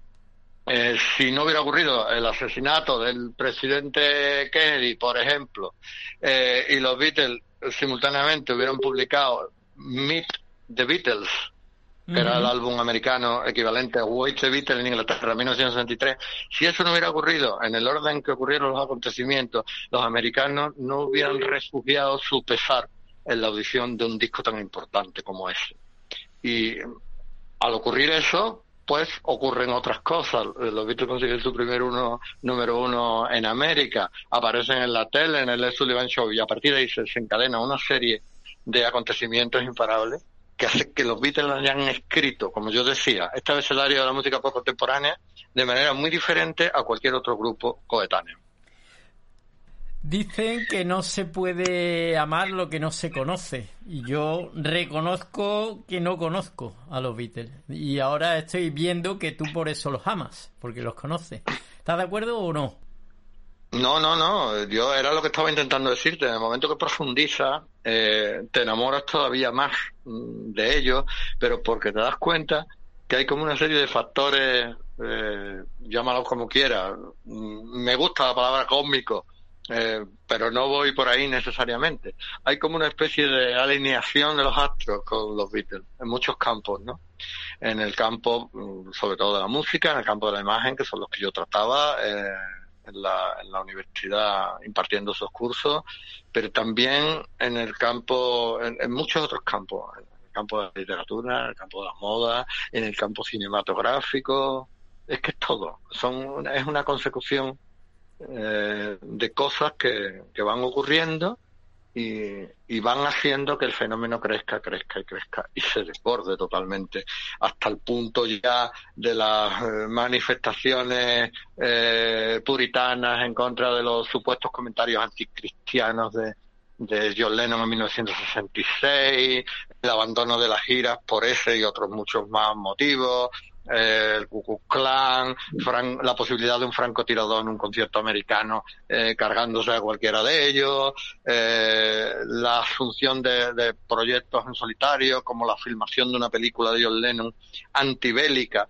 si no hubiera ocurrido el asesinato del presidente Kennedy, por ejemplo, y los Beatles simultáneamente hubieran publicado Meet the Beatles, que era el álbum americano equivalente a Wait the Beatles en Inglaterra en 1963. Si eso no hubiera ocurrido en el orden que ocurrieron los acontecimientos, los americanos no hubieran refugiado su pesar en la audición de un disco tan importante como ese. Y al ocurrir eso, pues ocurren otras cosas. Los Beatles consiguen su primer uno, número uno en América, aparecen en la tele, en el Ed Sullivan Show, y a partir de ahí se desencadena una serie de acontecimientos imparables que hace que los Beatles hayan escrito, como yo decía, este abecedario de la música pop contemporánea de manera muy diferente a cualquier otro grupo coetáneo. Dicen que no se puede amar lo que no se conoce. Y yo reconozco que no conozco a los Beatles. Y ahora estoy viendo que tú por eso los amas, porque los conoces. ¿Estás de acuerdo o no? No, no, no. Yo era lo que estaba intentando decirte. En el momento que profundizas, eh, te enamoras todavía más mm, de ellos, pero porque te das cuenta que hay como una serie de factores, eh, llámalos como quieras. Mm, Me gusta la palabra cósmico, eh, pero no voy por ahí necesariamente. Hay como una especie de alineación de los astros con los Beatles en muchos campos, ¿no? En el campo, mm, sobre todo de la música, en el campo de la imagen, que son los que yo trataba eh, en, la, universidad impartiendo esos cursos, pero también en el campo, en, muchos otros campos, en el campo de la literatura, en el campo de la moda, en el campo cinematográfico. Es que es todo. Son, es una consecución eh, de cosas que, que van ocurriendo y, y van haciendo que el fenómeno crezca, crezca y crezca y se desborde totalmente hasta el punto ya de las eh, manifestaciones eh, puritanas en contra de los supuestos comentarios anticristianos de, de John Lennon en 1966, el abandono de las giras por ese y otros muchos más motivos, eh, el Ku Klux Klan, Fran- la posibilidad de un francotirador en un concierto americano eh, cargándose a cualquiera de ellos, eh, la asunción de, proyectos en solitario, como la filmación de una película de John Lennon antibélica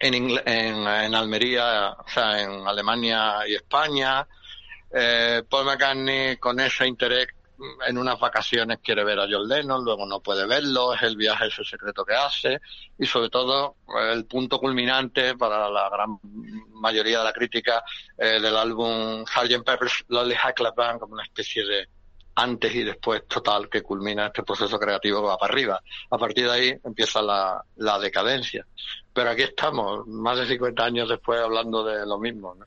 en, en, en Almería, o sea, en Alemania y España. Paul McCartney con ese interés en unas vacaciones quiere ver a John Lennon, luego no puede verlo, es el viaje ese secreto que hace y sobre todo el punto culminante para la gran mayoría de la crítica eh, del álbum Sgt. Pepper's Lonely Hearts Band como una especie de antes y después total que culmina este proceso creativo que va para arriba. A partir de ahí empieza la, la decadencia. Pero aquí estamos, más de 50 años después, hablando de lo mismo. ¿no?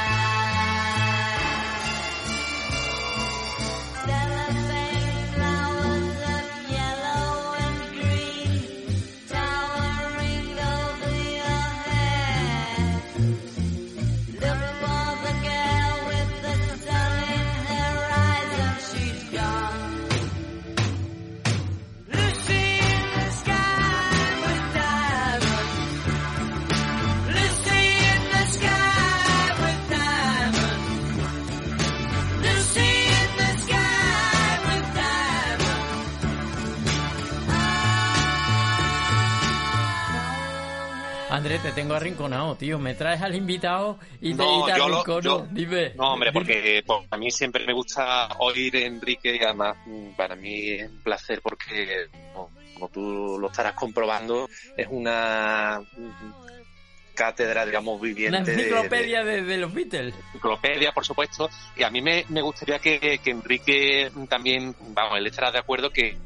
Diamonds. André, te tengo arrinconado, tío. Me traes al invitado y te, No, y te arrincono. yo- Dime. No, hombre, porque pues, a mí siempre me gusta oír a Enrique y además para mí es un placer porque como tú lo estarás comprobando, es una cátedra, digamos, viviente. Una de- de- enciclopedia de, de los Beatles. enciclopedia, por supuesto, y a mí me, me gustaría que, que Enrique también, vamos, él estará de acuerdo que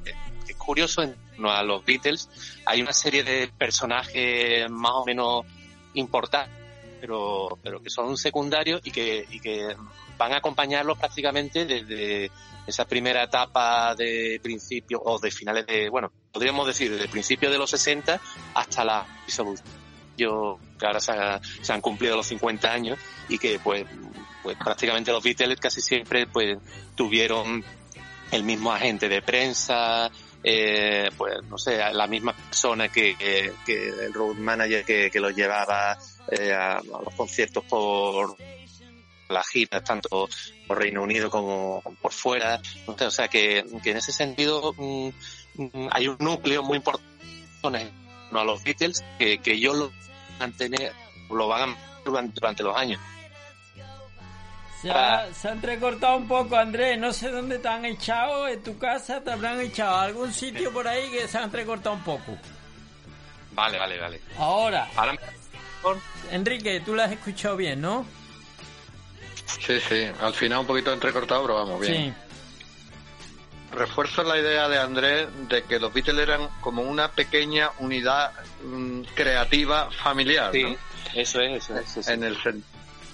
es curioso en torno a los Beatles hay una serie de personajes más o menos importantes, pero, pero que son secundarios y que, y que van a acompañarlos prácticamente desde esa primera etapa de principio o de finales de, bueno, podríamos decir desde principios de los 60 hasta la disolución yo que ahora se, se han cumplido los 50 años y que pues pues prácticamente los Beatles casi siempre pues tuvieron el mismo agente de prensa eh, pues no sé la misma persona que, que, el road manager que, que los llevaba eh, a, los conciertos por las giras tanto por Reino Unido como por fuera o sea que, en ese sentido mm, hay un núcleo muy importante a los Beatles que, que ellos lo van a tener, lo van a durante, durante los años. Se ha, se ha entrecortado un poco, Andrés. No sé dónde te han echado. En tu casa te habrán echado algún sitio por ahí que se ha entrecortado un poco. Vale, vale, vale. Ahora, Ahora Enrique, tú lo has escuchado bien, ¿no? Sí, sí, al final un poquito entrecortado, pero vamos bien. Refuerzo la idea de Andrés de que los Beatles eran como una pequeña unidad mm, creativa familiar. Sí, ¿no? eso es, eso es. sí, sí. en el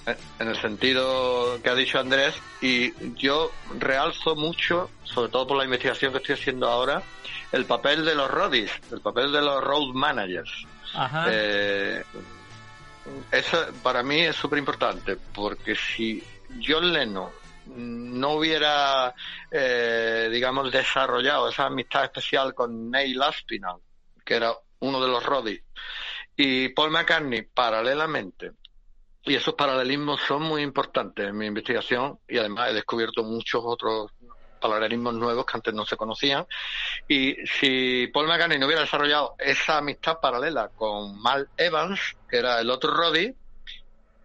en el sentido que ha dicho Andrés y yo realzo mucho sobre todo por la investigación que estoy haciendo ahora el papel de los roadies el papel de los road managers Ajá. eh, eso para mí es súper importante porque si John Lennon no hubiera eh, digamos desarrollado esa amistad especial con Neil Aspinall que era uno de los roadies y Paul McCartney paralelamente y esos paralelismos son muy importantes en mi investigación y además he descubierto muchos otros paralelismos nuevos que antes no se conocían. Y si Paul McCartney no hubiera desarrollado esa amistad paralela con Mal Evans, que era el otro Roddy,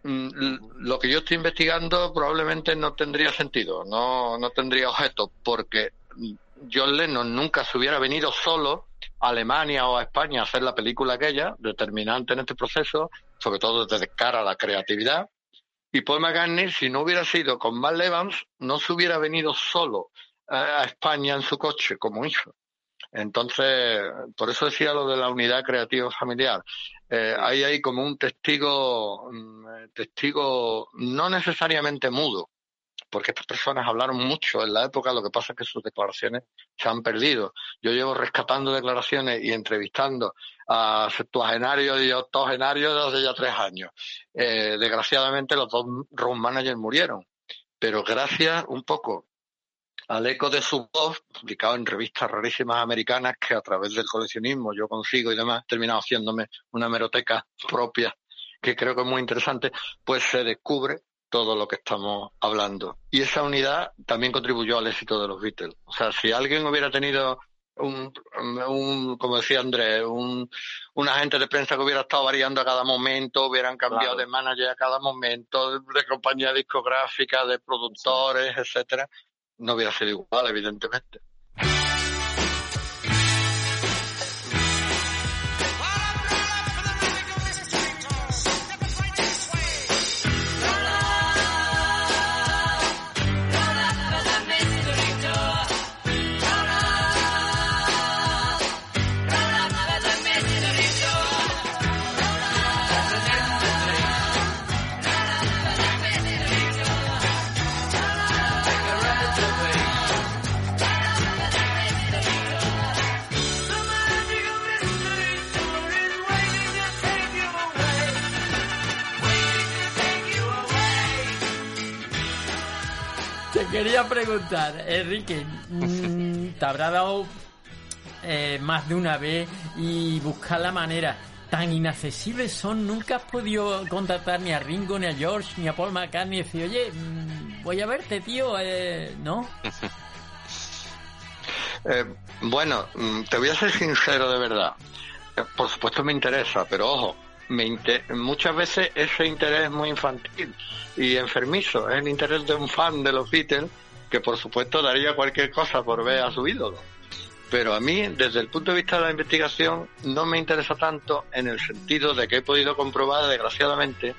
mm, lo que yo estoy investigando probablemente no tendría sentido, no, no tendría objeto, porque John Lennon nunca se hubiera venido solo Alemania o a España a hacer la película aquella, determinante en este proceso, sobre todo desde cara a la creatividad. Y Paul McCartney, si no hubiera sido con Mal Evans, no se hubiera venido solo eh, a España en su coche, como hizo. Entonces, por eso decía lo de la unidad creativa familiar. Eh, hay ahí como un testigo, mm, eh, testigo no necesariamente mudo, porque estas personas hablaron mucho en la época, lo que pasa es que sus declaraciones se han perdido. Yo llevo rescatando declaraciones y entrevistando a septuagenarios y octogenarios desde ya tres años. Eh, desgraciadamente los dos road managers murieron, pero gracias un poco al eco de su voz, publicado en revistas rarísimas americanas, que a través del coleccionismo yo consigo y demás, he terminado haciéndome una meroteca propia, que creo que es muy interesante, pues se descubre todo lo que estamos hablando. Y esa unidad también contribuyó al éxito de los Beatles. O sea, si alguien hubiera tenido un, un como decía Andrés, un, un agente de prensa que hubiera estado variando a cada momento, hubieran cambiado Claro. de manager a cada momento, de compañía discográfica, de productores, etcétera, no hubiera sido igual, evidentemente. Quería preguntar, Enrique, mm, te habrá dado eh, más de una vez y buscar la manera. Tan inaccesibles son, nunca has podido contactar ni a Ringo, ni a George, ni a Paul McCartney y decir, oye, mm, voy a verte, tío, eh, ¿no? Eh, bueno, mm, te voy a ser sincero de verdad. Eh, Por supuesto me interesa, pero ojo, me muchas veces ese interés es muy infantil y enfermizo. Es el interés de un fan de los Beatles que por supuesto daría cualquier cosa por ver a su ídolo. pero a mí, desde el punto de vista de la investigación, no me interesa tanto en el sentido de que he podido comprobar, desgraciadamente,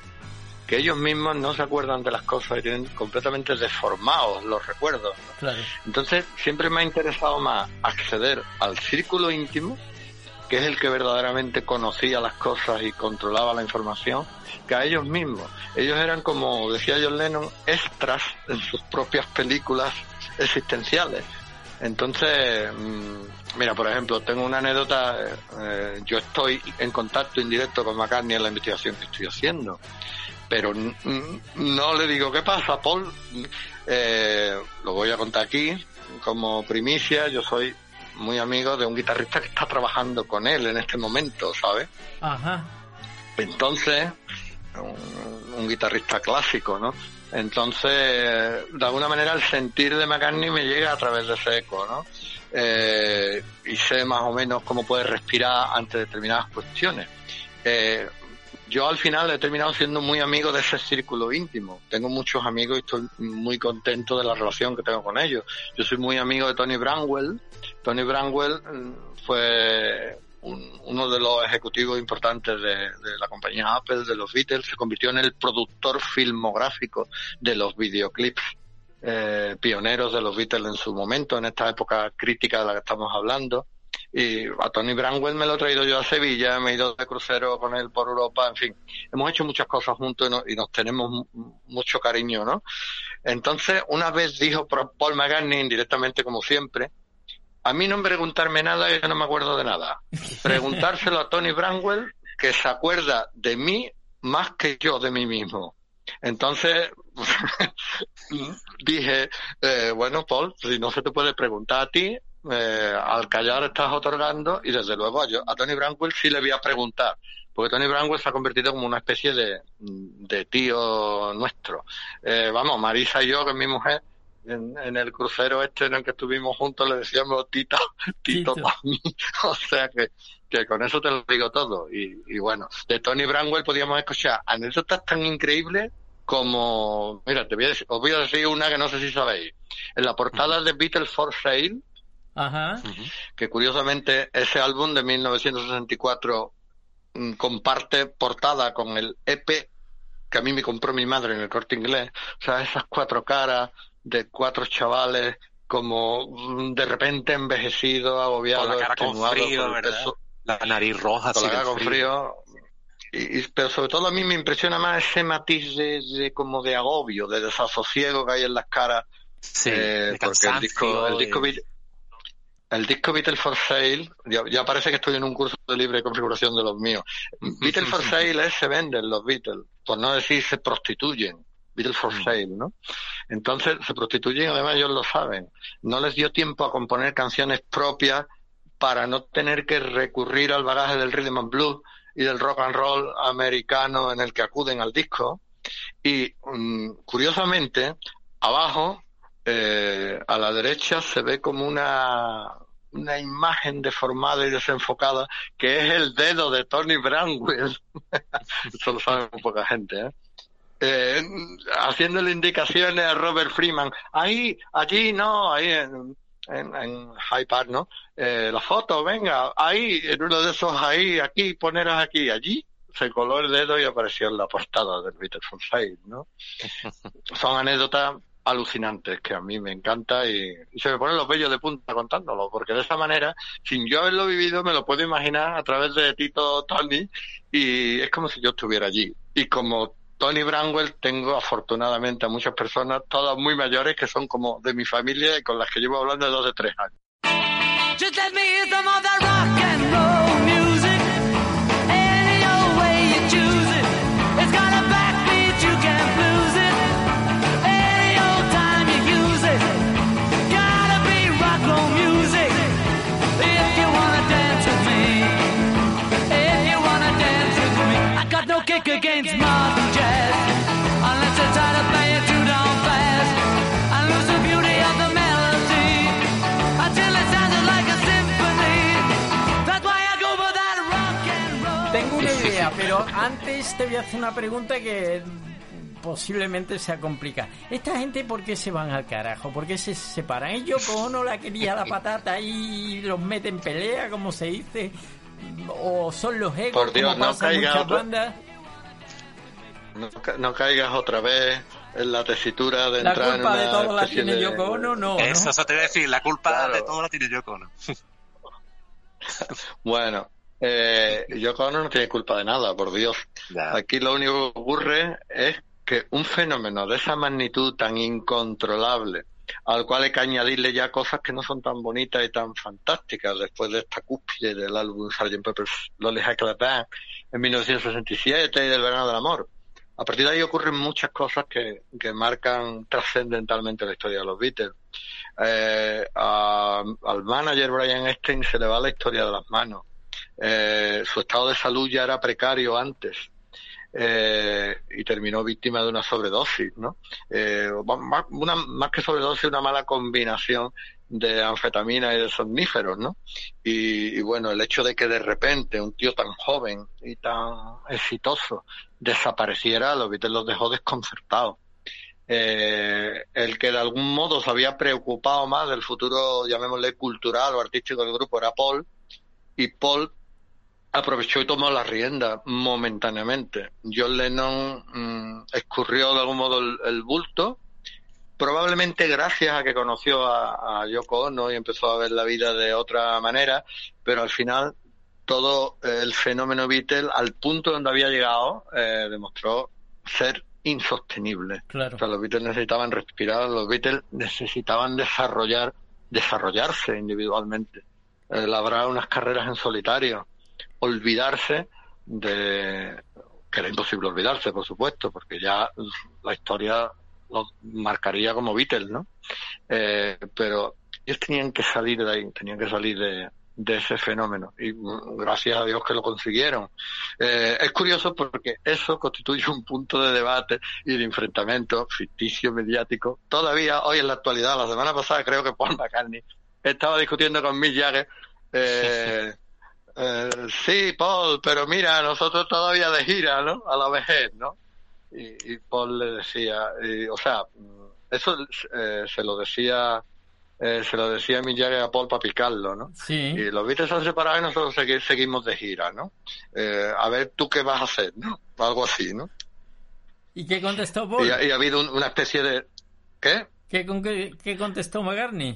que ellos mismos no se acuerdan de las cosas y tienen completamente deformados los recuerdos. ¿no? Claro. Entonces, siempre me ha interesado más acceder al círculo íntimo, que es el que verdaderamente conocía las cosas y controlaba la información, que a ellos mismos. Ellos eran, como decía John Lennon, extras en sus propias películas existenciales. Entonces, mm, mira, por ejemplo, tengo una anécdota, eh, yo estoy en contacto indirecto con McCartney en la investigación que estoy haciendo, pero no le digo, ¿qué pasa, Paul? Eh, lo voy a contar aquí como primicia, yo soy muy amigo de un guitarrista que está trabajando con él en este momento, ¿sabes? Ajá. Entonces, un, un guitarrista clásico, ¿no? Entonces, de alguna manera el sentir de McCartney me llega a través de ese eco, ¿no? Eh, y sé más o menos cómo puede respirar ante determinadas cuestiones. Eh, yo al final he terminado siendo muy amigo de ese círculo íntimo. Tengo muchos amigos y estoy muy contento de la relación que tengo con ellos. Yo soy muy amigo de Tony Bramwell. Tony Bramwell mm, fue un- uno de los ejecutivos importantes de, de la compañía Apple, de los Beatles. Se convirtió en el productor filmográfico de los videoclips eh, pioneros de los Beatles en su momento, en esta época crítica de la que estamos hablando. Y a Tony Bramwell me lo he traído yo a Sevilla, me he ido de crucero con él por Europa, en fin, hemos hecho muchas cosas juntos y, no- y nos tenemos mu- mucho cariño, ¿no? Entonces, una vez dijo Paul McCartney, indirectamente como siempre, a mí no preguntarme nada, yo no me acuerdo de nada. Preguntárselo a Tony Bramwell, que se acuerda de mí más que yo de mí mismo. Entonces, dije, eh, bueno, Paul, si no se te puede preguntar a ti, eh, al callar estás otorgando y desde luego a, yo, a Tony Bramwell sí le voy a preguntar, porque Tony Bramwell se ha convertido como una especie de, de tío nuestro. Eh, vamos, Marisa y yo, que es mi mujer, en, en el crucero este en el que estuvimos juntos le decíamos Tito, Tito, Tito. Tony. o sea que, que con eso te lo digo todo. Y, y bueno, de Tony Bramwell podíamos escuchar anécdotas tan increíbles como, mira, te voy a decir, os voy a decir una que no sé si sabéis. En la portada de Beatles for Sale, Ajá. que curiosamente ese álbum de 1964 mm, comparte portada con el EP que a mí me compró mi madre en el corte inglés. O sea, esas cuatro caras de cuatro chavales como mm, de repente envejecidos, agobiados, Con la cara con extenuados frío, La nariz roja, con la cara del con frío. Y, y- pero sobre todo a mí me impresiona más ese matiz de, de como de agobio, de desasosiego que hay en las caras Sí, eh, de porque el disco, el disco, el disco Beatles for Sale, ya, ya parece que estoy en un curso de libre configuración de los míos. Beatles for Sale es se venden los Beatles, por no decir se prostituyen. Beatles for Mm. Sale, ¿no? Entonces se prostituyen, además ellos lo saben. No les dio tiempo a componer canciones propias para no tener que recurrir al bagaje del rhythm and blues y del rock and roll americano en el que acuden al disco. Y mm, curiosamente, abajo, eh, a la derecha, se ve como una, una imagen deformada y desenfocada que es el dedo de Tony Bramwell. Eso lo sabe muy poca gente, ¿eh? Eh, haciéndole indicaciones a Robert Freeman. Ahí, allí, no, ahí en, en, en Hyde Park, ¿no? Eh, la foto, venga, ahí, en uno de esos ahí, aquí, poneros aquí, allí. Se coló el dedo y apareció en la portada del Beatles on Sale, ¿no? Son anécdotas alucinantes que a mí me encanta y, se me ponen los vellos de punta contándolo, porque de esa manera, sin yo haberlo vivido, me lo puedo imaginar a través de Tito Tony y es como si yo estuviera allí. Y como Tony Bramwell tengo afortunadamente a muchas personas, todas muy mayores, que son como de mi familia y con las que llevo hablando de dos de tres años. Pero antes te voy a hacer una pregunta que posiblemente sea complicado. ¿Esta gente por qué se van al carajo? ¿Por qué se separan? ¿Ellos como no la quería la patata y los mete en pelea, como se dice? ¿O son los egos, Por Dios, no pasa en caiga muchas otro- bandas? No, ca- no caigas otra vez en la tesitura de La entrar en culpa una de todo la tiene de- Yoko Ono, no, ¿no? Eso, eso te voy a decir, la culpa Claro. de todo la tiene Yoko Ono. Bueno, eh, Yoko Ono no tiene culpa de nada, por Dios. Ya. Aquí lo único que ocurre es que un fenómeno de esa magnitud tan incontrolable, al cual hay que añadirle ya cosas que no son tan bonitas y tan fantásticas después de esta cúspide del álbum Sgt. Pepper's Lonely Hearts Club Band en 1967 y del Verano del Amor. A partir de ahí ocurren muchas cosas que, que marcan trascendentalmente la historia de los Beatles. Eh, a- al manager Brian Epstein se le va la historia de las manos. Eh, su estado de salud ya era precario antes eh, y terminó víctima de una sobredosis, ¿no? Eh, más, una, más que sobredosis, una mala combinación de anfetamina y de somníferos, ¿no? Y, y bueno, el hecho de que de repente un tío tan joven y tan exitoso desapareciera, los Beatles los dejó desconcertados. Eh, el que de algún modo se había preocupado más del futuro, llamémosle cultural o artístico del grupo era Paul, y Paul aprovechó y tomó la rienda momentáneamente. John Lennon mm, escurrió de algún modo el, el bulto, probablemente gracias a que conoció a, a Yoko Ono y empezó a ver la vida de otra manera, pero al final todo el fenómeno Beatle, al punto donde había llegado, eh, demostró ser insostenible. Claro. O sea, los Beatles necesitaban respirar, los Beatles necesitaban desarrollar, desarrollarse individualmente, eh, labrar unas carreras en solitario, olvidarse de que era imposible olvidarse, por supuesto, porque ya la historia lo marcaría como Beatles, ¿no? Eh, pero ellos tenían que salir de ahí, tenían que salir de, de ese fenómeno y gracias a Dios que lo consiguieron. Eh, es curioso porque eso constituye un punto de debate y de enfrentamiento ficticio, mediático. Todavía hoy en la actualidad, la semana pasada creo que Paul McCartney estaba discutiendo con Mick Jagger. Eh, eh, sí, Paul, pero mira, nosotros todavía de gira, ¿no? A la vejez, ¿no? Y, y Paul le decía, y, o sea, mm, eso eh, se lo decía eh, se lo decía Jagger a Paul para picarlo, ¿no? Sí. Y los Beatles se han separado y nosotros segui- seguimos de gira, ¿no? Eh, a ver tú qué vas a hacer, ¿no? Algo así, ¿no? ¿Y qué contestó Paul? Y, ha- y ha habido un- una especie de... ¿Qué? ¿Qué, con qué, qué contestó McCartney?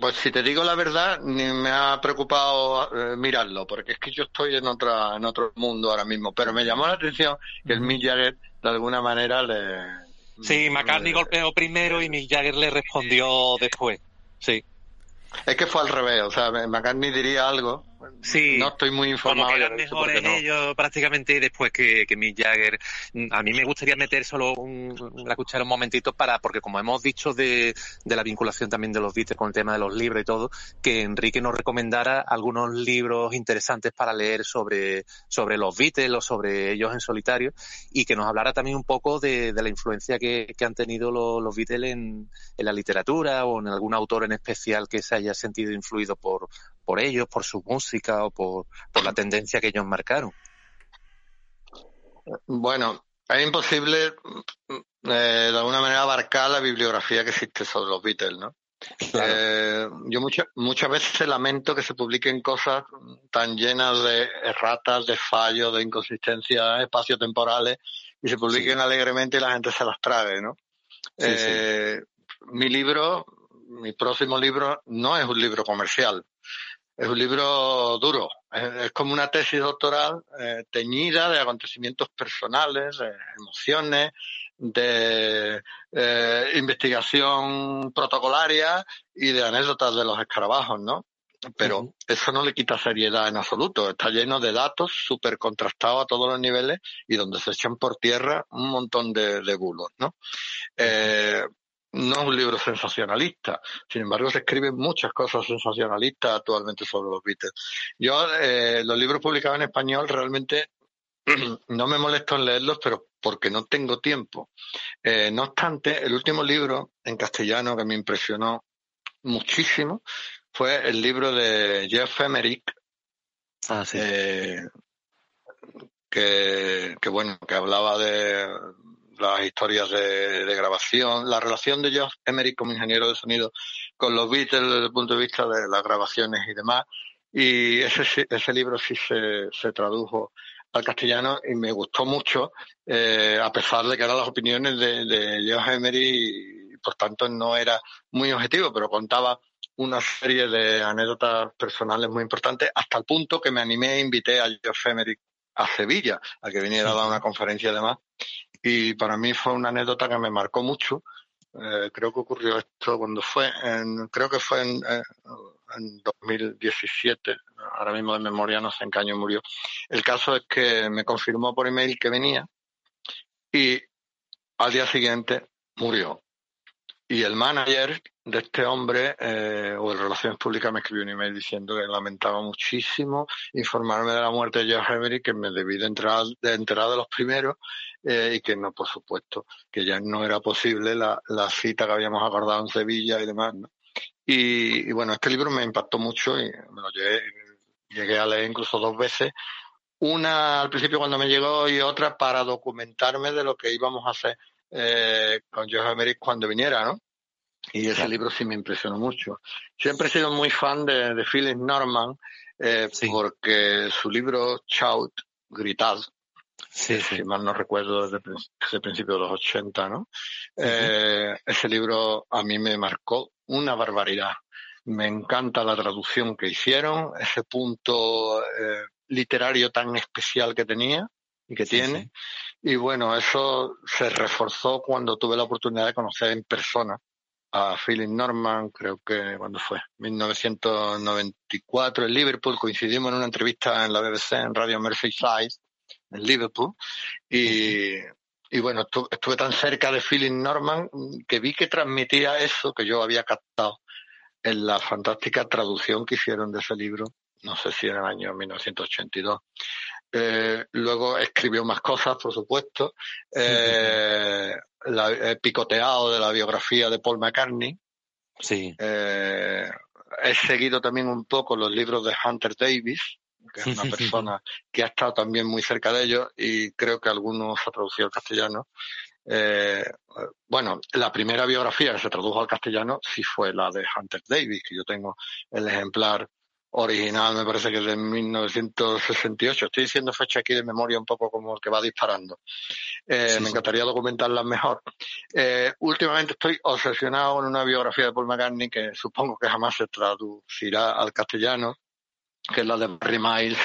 Pues si te digo la verdad, ni me ha preocupado eh, mirarlo, porque es que yo estoy en otra en otro mundo ahora mismo. Pero me llamó la atención que el Mick Jagger de alguna manera le... Sí, McCartney le- golpeó primero y Mick Jagger le respondió después. Sí. Es que fue al revés, o sea, McCartney diría algo. Sí. No estoy muy Como informado. que ya eran mejores no. ellos prácticamente después que, que Mick Jagger. A mí me gustaría meter solo un, la cuchara un momentito para, porque como hemos dicho de, de la vinculación también de los Beatles con el tema de los libros y todo, que Enrique nos recomendara algunos libros interesantes para leer sobre, sobre los Beatles o sobre ellos en solitario y que nos hablara también un poco de, de la influencia que, que han tenido los, los Beatles en, en la literatura o en algún autor en especial que se haya sentido influido por, por ellos, por su música o por, por la tendencia que ellos marcaron. Bueno, es imposible mm, eh, de alguna manera abarcar la bibliografía que existe sobre los Beatles, ¿no? Eh, yo muchas muchas veces lamento que se publiquen cosas tan llenas de erratas, de fallos, de inconsistencias espaciotemporales y se publiquen alegremente y la gente se las trague, ¿no? Sí, Eh, Mi libro, mi próximo libro, no es un libro comercial. Es un libro duro. Es, es como una tesis doctoral eh, teñida de acontecimientos personales, de emociones, de eh, investigación protocolaria y de anécdotas de los escarabajos, ¿no? Pero eso no le quita seriedad en absoluto. Está lleno de datos súper contrastados a todos los niveles y donde se echan por tierra un montón de, de bulos, ¿no? Eh, no es un libro sensacionalista. Sin embargo, se escriben muchas cosas sensacionalistas actualmente sobre los Beatles. Yo, eh, los libros publicados en español realmente no me molesto en leerlos, pero porque no tengo tiempo. Eh, no obstante, el último libro en castellano que me impresionó muchísimo fue el libro de Jeff Emerick, Ah, sí. eh, que, que bueno, que hablaba de las historias de, de grabación, la relación de George Emery como ingeniero de sonido con los Beatles desde el punto de vista de las grabaciones y demás. Y ese, ese libro sí se, se tradujo al castellano y me gustó mucho, eh, a pesar de que eran las opiniones de, de George Emery y por tanto no era muy objetivo, pero contaba una serie de anécdotas personales muy importantes hasta el punto que me animé e invité a George Emery a Sevilla, a que viniera a dar una conferencia además. Y para mí fue una anécdota que me marcó mucho. Eh, creo que ocurrió esto cuando fue, en, creo que fue en, eh, en 2017, ahora mismo de memoria no sé en qué año murió. El caso es que me confirmó por email que venía y al día siguiente murió. Y el manager de este hombre, eh, o de Relaciones Públicas, me escribió un email diciendo que lamentaba muchísimo informarme de la muerte de George Emery, que me debí de enterar de, enterar de los primeros, eh, y que no, por supuesto, que ya no era posible la, la cita que habíamos acordado en Sevilla y demás. ¿no? Y, y bueno, este libro me impactó mucho y me lo llegué, llegué a leer incluso dos veces. Una al principio cuando me llegó y otra para documentarme de lo que íbamos a hacer eh, con George Emery cuando viniera, ¿no? Y ese libro sí me impresionó mucho. Siempre he sido muy fan de, de Philip Norman, eh, Sí. porque su libro Shout, Gritad, Sí, sí. si mal no recuerdo, desde, desde principios de los 80, ¿no? Eh, ese libro a mí me marcó una barbaridad. Me encanta la traducción que hicieron, ese punto eh, literario tan especial que tenía y que tiene. Y bueno, eso se reforzó cuando tuve la oportunidad de conocer en persona a Philip Norman, creo que cuando fue, 1994 en Liverpool, coincidimos en una entrevista en la BBC en Radio Merseyside, en Liverpool, y, y bueno, estu- estuve tan cerca de Philip Norman que vi que transmitía eso que yo había captado en la fantástica traducción que hicieron de ese libro, no sé si en el año 1982. Eh, luego escribió más cosas, por supuesto. Eh, la, picoteado de la biografía de Paul McCartney. Sí. Eh, he seguido también un poco los libros de Hunter Davis, que es una persona que ha estado también muy cerca de ellos y creo que algunos ha traducido al castellano. Eh, bueno, la primera biografía que se tradujo al castellano sí fue la de Hunter Davis, que yo tengo el ejemplar original, me parece que es de 1968. Estoy diciendo fecha aquí de memoria un poco como el que va disparando. Eh, Sí, me sí. encantaría documentarlas mejor. Eh, últimamente estoy obsesionado con una biografía de Paul McCartney que supongo que jamás se traducirá al castellano, que es la de Barry Miles,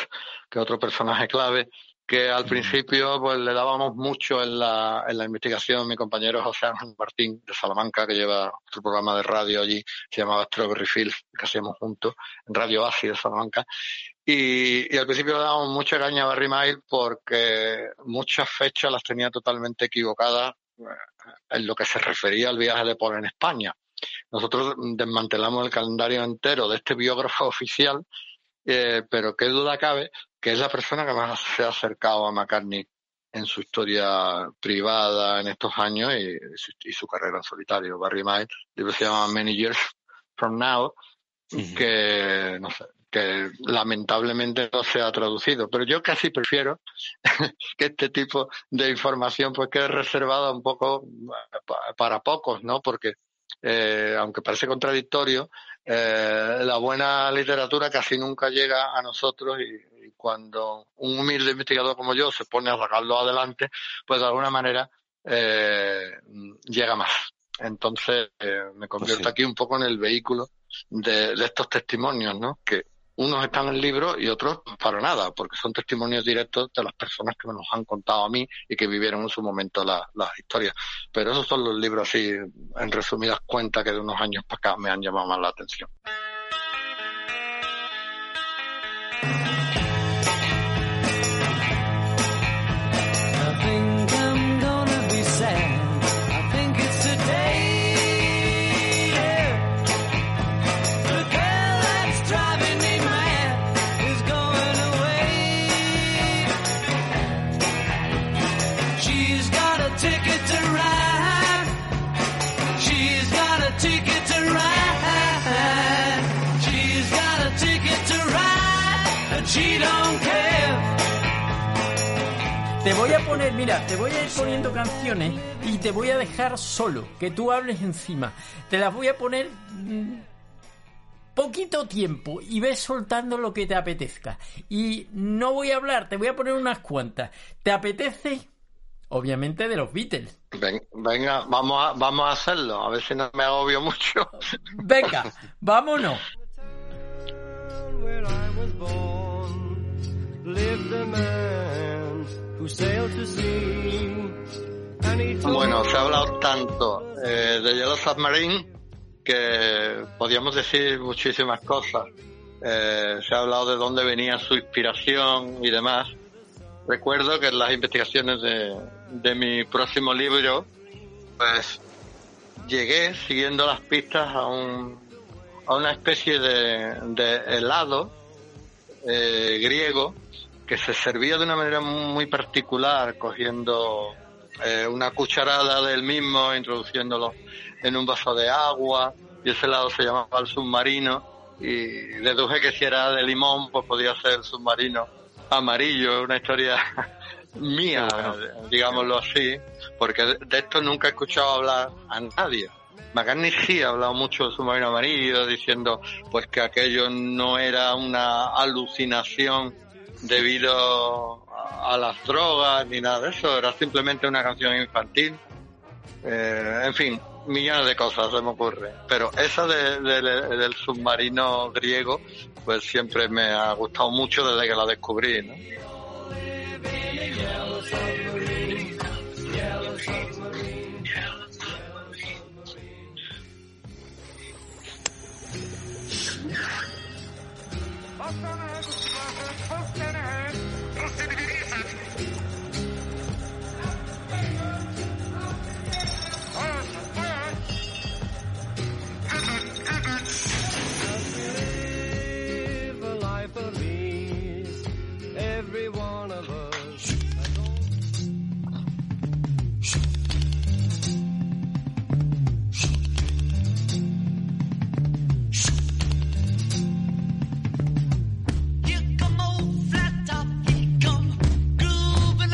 que es otro personaje clave, que al principio pues le dábamos mucho en la, en la investigación mi compañero José Ángel Martín de Salamanca, que lleva otro programa de radio allí, se llamaba Strawberry Fields, que hacíamos juntos, en Radio Asi de Salamanca. Y, y al principio le dábamos mucha caña a Barry Miles porque muchas fechas las tenía totalmente equivocadas eh, en lo que se refería al viaje de Paul en España. Nosotros desmantelamos el calendario entero de este biógrafo oficial, eh, pero qué duda cabe que es la persona que más se ha acercado a McCartney en su historia privada en estos años y, su, y su carrera en solitario. Barry Miles, el libro se llama Many Years From Now, que no sé, que lamentablemente no se ha traducido, pero yo casi prefiero que este tipo de información pues quede reservada un poco eh, pa- para pocos, ¿no? Porque eh, aunque parece contradictorio, eh, la buena literatura casi nunca llega a nosotros y cuando un humilde investigador como yo se pone a sacarlo adelante, pues de alguna manera eh, llega más. Entonces eh, me convierto sí. aquí un poco en el vehículo de, de estos testimonios, ¿no? Que unos están en el libro y otros para nada, porque son testimonios directos de las personas que me los han contado a mí y que vivieron en su momento la- las historias. Pero esos son los libros así, en resumidas cuentas, que de unos años para acá me han llamado más la atención. She don't care. Te voy a poner, mira, te voy a ir poniendo canciones y te voy a dejar solo, que tú hables encima. Te las voy a poner mm, poquito tiempo y ves soltando lo que te apetezca. Y no voy a hablar, te voy a poner unas cuantas. ¿Te apetece? Obviamente de los Beatles. Ven- venga, vamos a, vamos a hacerlo, a ver si no me agobio mucho. Venga, vámonos. where I was born Bueno, se ha hablado tanto eh, de Yellow Submarine que podríamos decir muchísimas cosas. Eh, se ha hablado de dónde venía su inspiración y demás. Recuerdo que en las investigaciones de, de mi próximo libro, pues llegué siguiendo las pistas a, un, a una especie de, de helado eh, griego que se servía de una manera muy particular, cogiendo eh, una cucharada del mismo, introduciéndolo en un vaso de agua, y ese helado se llamaba el submarino, y deduje que si era de limón, pues podía ser el submarino amarillo, una historia mía, digámoslo así, porque de, de esto nunca he escuchado hablar a nadie. McCartney sí ha hablado mucho del submarino amarillo, diciendo pues que aquello no era una alucinación debido a, las drogas ni nada de eso, era simplemente una canción infantil. Eh, en fin, millones de cosas se me ocurre. Pero esa de- de- del submarino griego, pues siempre me ha gustado mucho desde que la descubrí, ¿no? live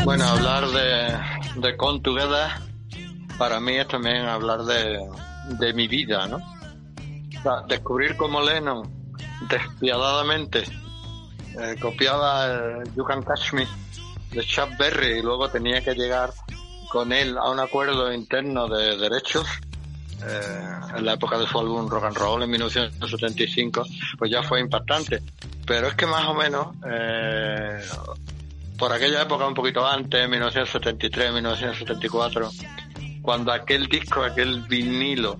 Bueno, hablar de, de Together para mí es también hablar de, de mi vida, ¿no? O sea, descubrir cómo Lennon despiadadamente eh, copiaba el You Can Catch Me de Chuck Berry y luego tenía que llegar con él a un acuerdo interno de derechos eh, en la época de su álbum Rock and Roll en 1975, pues ya fue impactante. Pero es que más o menos eh, por aquella época, un poquito antes, 1973, 1974, cuando aquel disco, aquel vinilo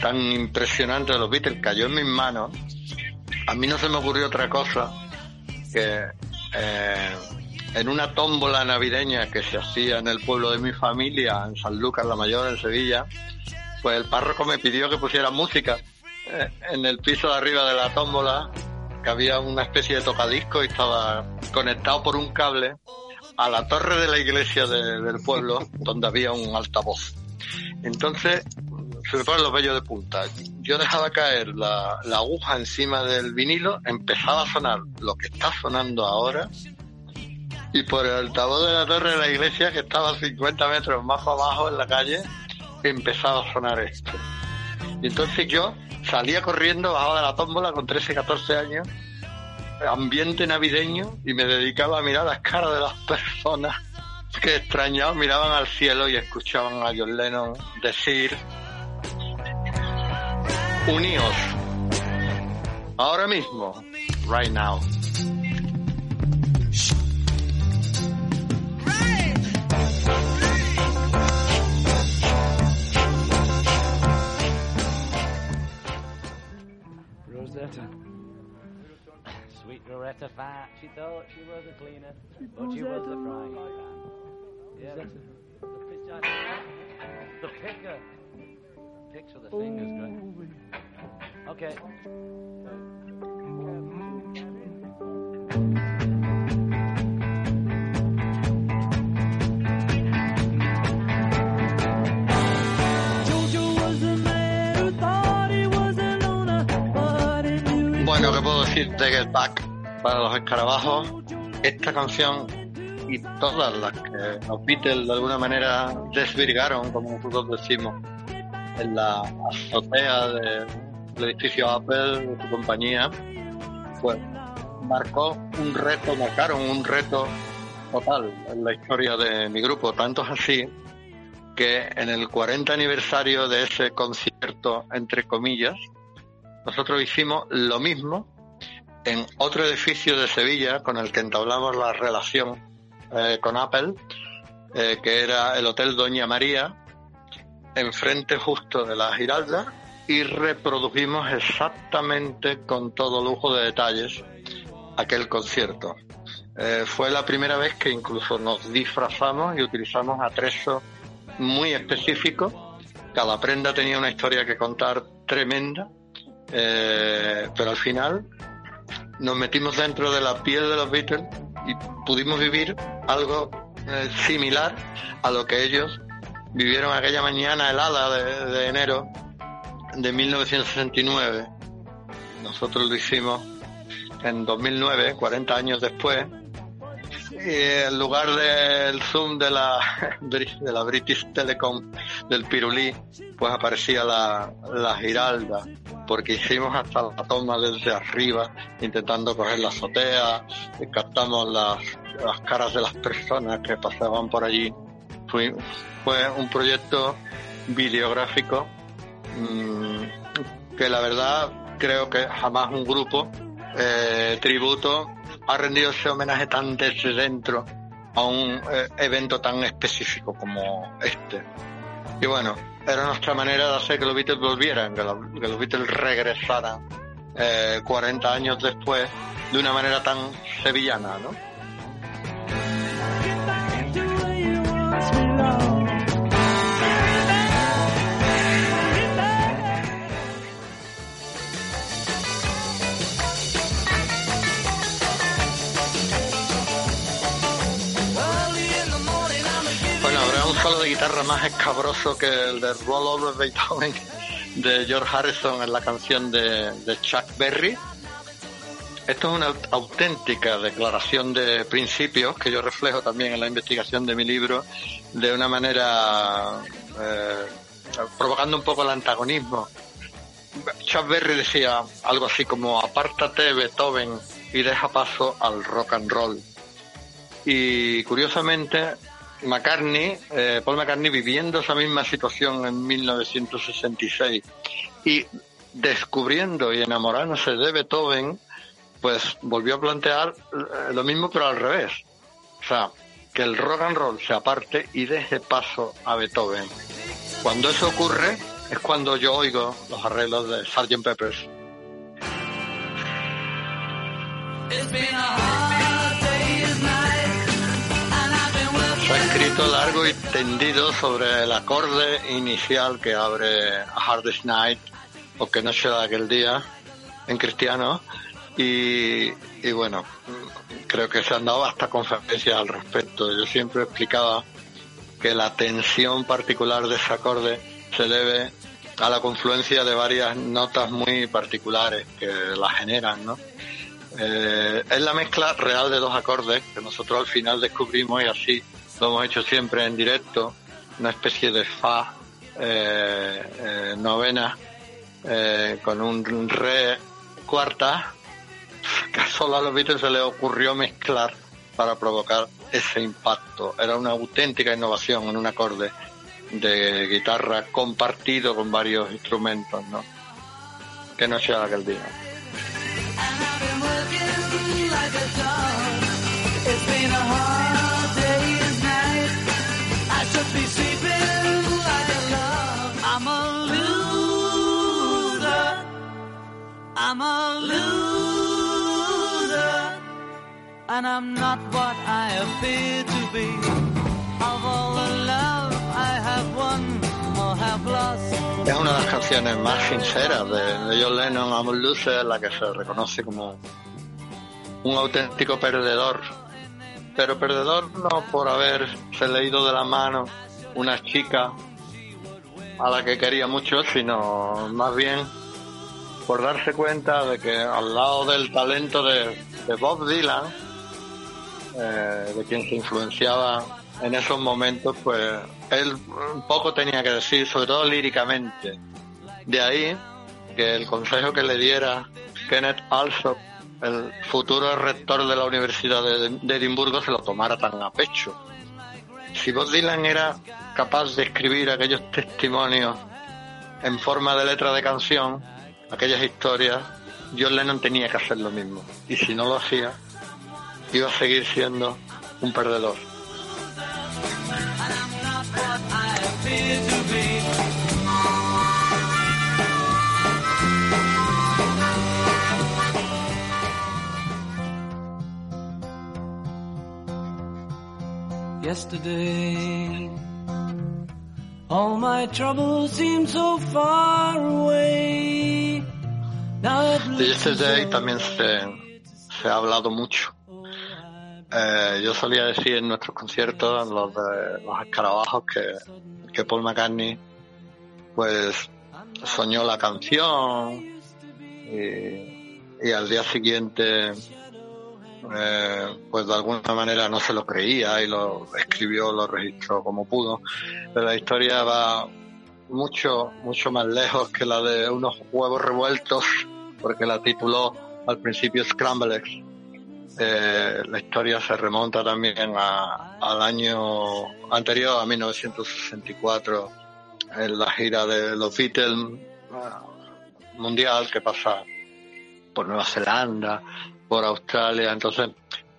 tan impresionante de los Beatles cayó en mis manos, a mí no se me ocurrió otra cosa que eh, en una tómbola navideña que se hacía en el pueblo de mi familia, en San Lucas la Mayor, en Sevilla, pues el párroco me pidió que pusiera música eh, en el piso de arriba de la tómbola, que había una especie de tocadisco y estaba conectado por un cable a la torre de la iglesia de- del pueblo, donde había un altavoz. Entonces, se me ponen los vellos de punta. Yo dejaba caer la, la aguja encima del vinilo, empezaba a sonar lo que está sonando ahora, y por el altavoz de la torre de la iglesia, que estaba 50 metros más abajo en la calle, empezaba a sonar esto. Y entonces yo salía corriendo, bajaba de la tómbola con 13, 14 años, ambiente navideño, y me dedicaba a mirar las caras de las personas que extrañados miraban al cielo y escuchaban a John Lennon decir, uníos, ahora mismo, right now. Rosetta. Sweet Rosetta Fat. She thought she was a cleaner, but she was a frying pan. Yeah, the, the, pitch- the picker. Picks with the fingers, great. Okay. Bueno, ¿qué puedo decir de Get Back para los escarabajos? Esta canción y todas las que los Beatles de alguna manera desvirgaron, como nosotros decimos, en la azotea de- del edificio Apple de su compañía, pues marcó un reto, marcaron un reto total en la historia de mi grupo. Tanto es así que en el 40 aniversario de ese concierto, entre comillas, nosotros hicimos lo mismo en otro edificio de Sevilla con el que entablamos la relación eh, con Apple, eh, que era el Hotel Doña María, enfrente justo de la Giralda, y reprodujimos exactamente con todo lujo de detalles aquel concierto. Eh, fue la primera vez que incluso nos disfrazamos y utilizamos atrezos muy específicos. Cada prenda tenía una historia que contar tremenda, eh, pero al final nos metimos dentro de la piel de los Beatles y pudimos vivir algo eh, similar a lo que ellos vivieron aquella mañana helada de, de enero de 1969. Nosotros lo hicimos en 2009, 40 años después, y en lugar del zoom de la, de la British Telecom del Pirulí, pues aparecía la, la Giralda, porque hicimos hasta la toma desde arriba, intentando coger la azotea, y captamos las, las caras de las personas que pasaban por allí. Fue, fue un proyecto videográfico mm, que la verdad creo que jamás un grupo eh, tributo ha rendido ese homenaje tan desde dentro a un eh, evento tan específico como este. Y bueno, era nuestra manera de hacer que los Beatles volvieran, que, lo- que los Beatles regresaran eh, 40 años después de una manera tan sevillana, ¿no? De guitarra más escabroso que el de Roll Over Beethoven de George Harrison en la canción de, de Chuck Berry. Esto es una aut- auténtica declaración de principios que yo reflejo también en la investigación de mi libro de una manera eh, provocando un poco el antagonismo. Chuck Berry decía algo así como apártate Beethoven y deja paso al rock and roll. Y curiosamente, McCartney, eh, Paul McCartney viviendo esa misma situación en 1966 y descubriendo y enamorándose de Beethoven, pues volvió a plantear eh, lo mismo pero al revés. O sea, que el rock and roll se aparte y deje paso a Beethoven. Cuando eso ocurre es cuando yo oigo los arreglos de Sgt. Peppers. Largo y tendido sobre el acorde inicial que abre A Hardest Night o que no será aquel día en cristiano y, y bueno, creo que se han dado hasta conferencias al respecto. Yo siempre explicaba que la tensión particular de ese acorde se debe a la confluencia de varias notas muy particulares que la generan, ¿no? Eh, es la mezcla real de dos acordes que nosotros al final descubrimos y así lo hemos hecho siempre en directo, una especie de fa eh, eh, novena eh, con un re cuarta que solo a los Beatles se les ocurrió mezclar para provocar ese impacto. Era una auténtica innovación en un acorde de guitarra compartido con varios instrumentos, ¿no? Que no sea aquel día. been I'm a loser. I'm a loser. And I'm not what I appear to be. Of all the love I have won or have lost. Es una de las canciones más sinceras de, de John Lennon, I'm a Loser, la que se reconoce como un auténtico perdedor. Pero perdedor no por haberse leído de la mano una chica a la que quería mucho, sino más bien por darse cuenta de que al lado del talento de, Bob Dylan, eh, de quien se influenciaba en esos momentos, pues él poco tenía que decir, sobre todo líricamente. De ahí que el consejo que le diera Kenneth Alsop, el futuro rector de la Universidad de, Edimburgo, se lo tomara tan a pecho. Si Bob Dylan era capaz de escribir aquellos testimonios en forma de letra de canción, aquellas historias, John Lennon tenía que hacer lo mismo. Y si no lo hacía, iba a seguir siendo un perdedor. Yesterday, all my troubles seem so far away. De Yesterday también se, se ha hablado mucho. Eh, yo solía decir en nuestros conciertos, en los de los escarabajos, que, que Paul McCartney pues soñó la canción y, y al día siguiente eh, pues de alguna manera no se lo creía y lo escribió, lo registró como pudo. Pero la historia va mucho, mucho más lejos que la de unos huevos revueltos, porque la tituló al principio Scramble Eggs. Eh, la historia se remonta también a- al año anterior, a 1964, en la gira de los Beatles eh, mundial que pasa por Nueva Zelanda, por Australia. Entonces,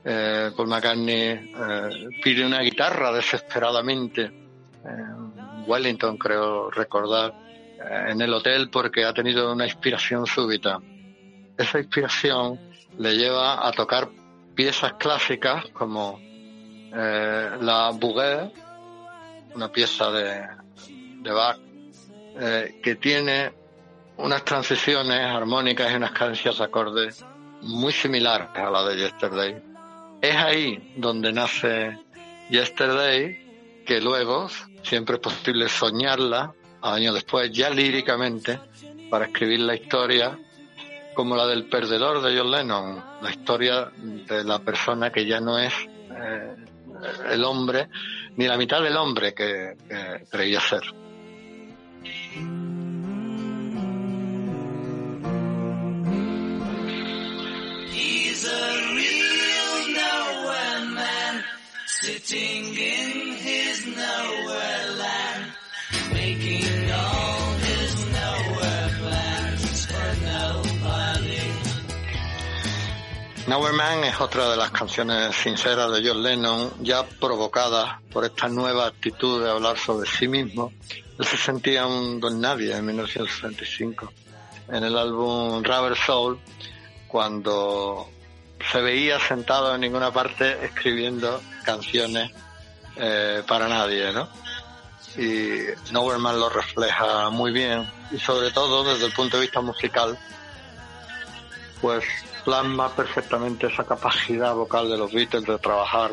eh, Paul McCartney eh, pide una guitarra desesperadamente en Wellington, creo recordar, eh, en el hotel porque ha tenido una inspiración súbita. Esa inspiración le lleva a tocar piezas clásicas como eh, la Bouguer, una pieza de, de Bach, eh, que tiene unas transiciones armónicas y unas cadencias de acordes muy similares a la de Yesterday. Es ahí donde nace Yesterday, que luego siempre es posible soñarla años después, ya líricamente, para escribir la historia como la del perdedor de John Lennon, la historia de la persona que ya no es eh, el hombre, ni la mitad del hombre que creía ser. Sitting in his nowhere land, making all his nowhere plans for nobody. Nowhere Man es otra de las canciones sinceras de John Lennon, ya provocadas por esta nueva actitud de hablar sobre sí mismo. Él se sentía un don nadie en 1965, en el álbum Rubber Soul, cuando se veía sentado en ninguna parte escribiendo canciones eh, para nadie, ¿no? Y Nowhere Man lo refleja muy bien, y sobre todo desde el punto de vista musical, pues plasma perfectamente esa capacidad vocal de los Beatles de trabajar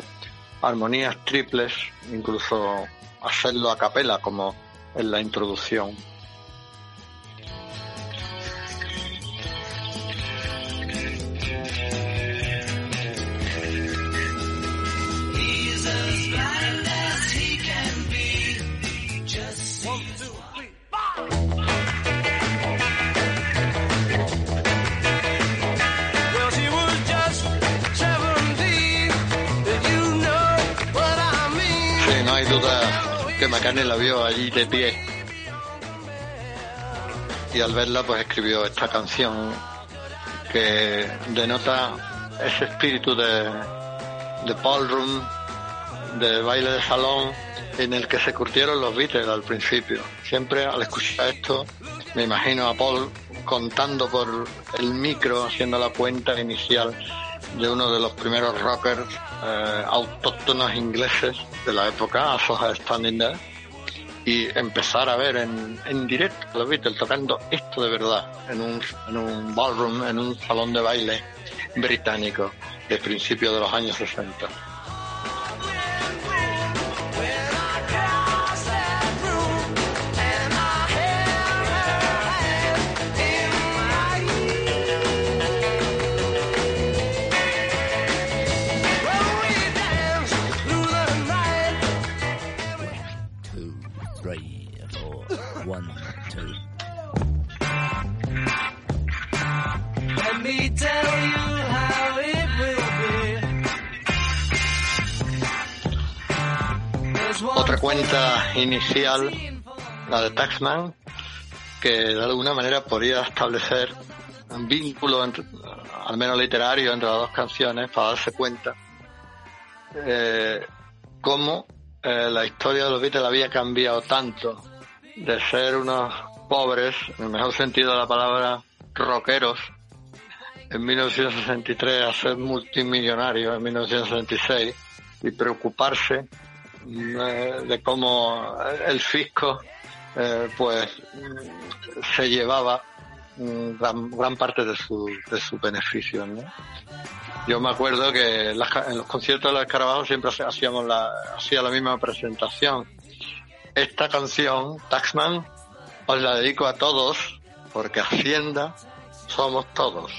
armonías triples, incluso hacerlo a capela como en la introducción. Que McCartney la vio allí de pie. Y al verla, pues escribió esta canción que denota ese espíritu de, de ballroom, de baile de salón, en el que se curtieron los Beatles al principio. Siempre al escuchar esto, me imagino a Paul contando por el micro, haciendo la cuenta inicial de uno de los primeros rockers eh, autóctonos ingleses de la época, Soja Standing There, y empezar a ver en, en directo a los Beatles tocando esto de verdad en un, en un ballroom, en un salón de baile británico de principios de los años 60. Otra cuenta inicial, la de Taxman, que de alguna manera podría establecer un vínculo, al menos literario, entre las dos canciones para darse cuenta eh, cómo eh, la historia de los Beatles había cambiado tanto de ser unos pobres, en el mejor sentido de la palabra, rockeros, en 1963 a ser multimillonarios en 1966 y preocuparse de cómo el fisco eh, pues se llevaba mm, gran, gran parte de su, de su beneficio. Yo me acuerdo que en, los conciertos de los Escarabajos siempre hacíamos la, hacía la misma presentación. Esta canción, Taxman, os la dedico a todos porque Hacienda somos todos.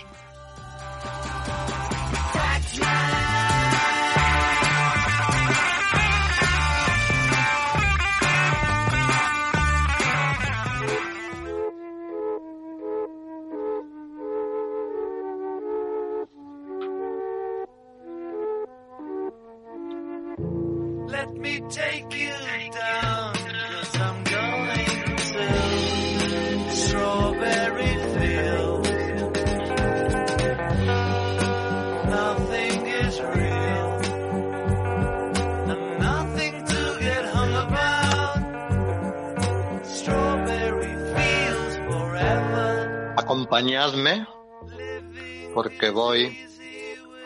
Porque voy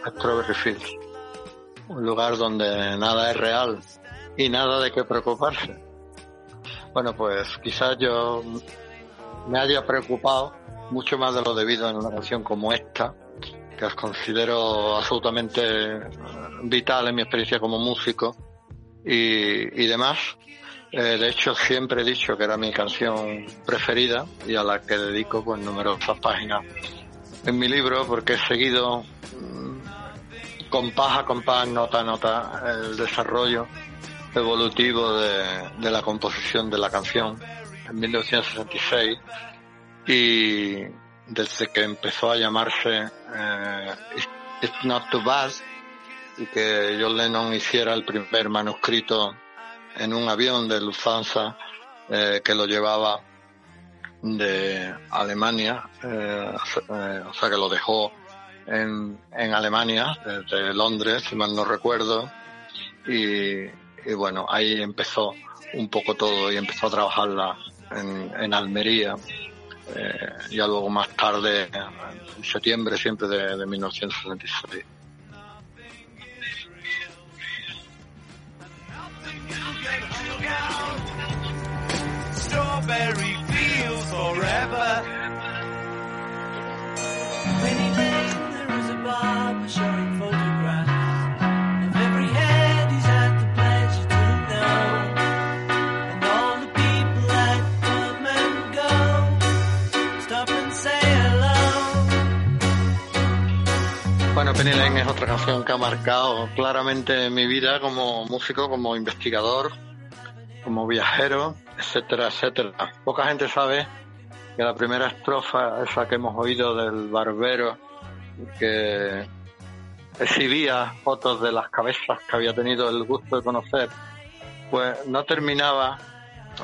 a Strawberry Fields, un lugar donde nada es real y nada de qué preocuparse. Bueno, pues quizás yo me haya preocupado mucho más de lo debido en una canción como esta, que os considero absolutamente vital en mi experiencia como músico y demás. Eh, de hecho, siempre he dicho que era mi canción preferida y a la que dedico pues numerosas páginas en mi libro porque he seguido mm, compás a compás, nota a nota, el desarrollo evolutivo de, de la composición de la canción en 1966 y desde que empezó a llamarse eh, It's Not Too Bad y que John Lennon hiciera el primer manuscrito en un avión de Lufthansa eh, que lo llevaba de Alemania, eh, eh, o sea que lo dejó en, en Alemania, desde Londres, si mal no recuerdo, y, bueno, ahí empezó un poco todo y empezó a trabajarla en, en Almería, eh, ya luego más tarde, en septiembre siempre de, de 1966. Strawberry Fields forever. Penny Lane, there is a barber showing photographs of every head he's had the pleasure to know. And all the people that come and go stop and say hello. Bueno, Penny Lane es otra canción que ha marcado claramente mi vida como músico, como investigador, como viajero, etcétera, etcétera. Poca gente sabe que la primera estrofa, esa que hemos oído del barbero, que exhibía fotos de las cabezas que había tenido el gusto de conocer, pues no terminaba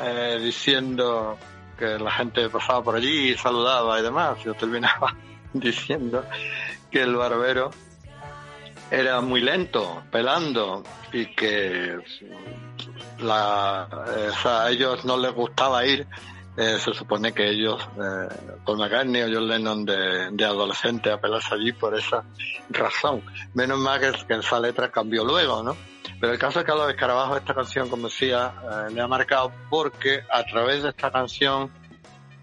eh, diciendo que la gente pasaba por allí y saludaba y demás, yo terminaba diciendo que el barbero era muy lento, pelando, y que la, eh, a ellos no les gustaba ir. eh, se supone que ellos, eh, Paul McCartney o John Lennon de, de adolescente, a pelarse allí por esa razón. Menos mal que, que esa letra cambió luego, ¿no? Pero el caso es que a los escarabajos esta canción, como decía, eh, le ha marcado porque a través de esta canción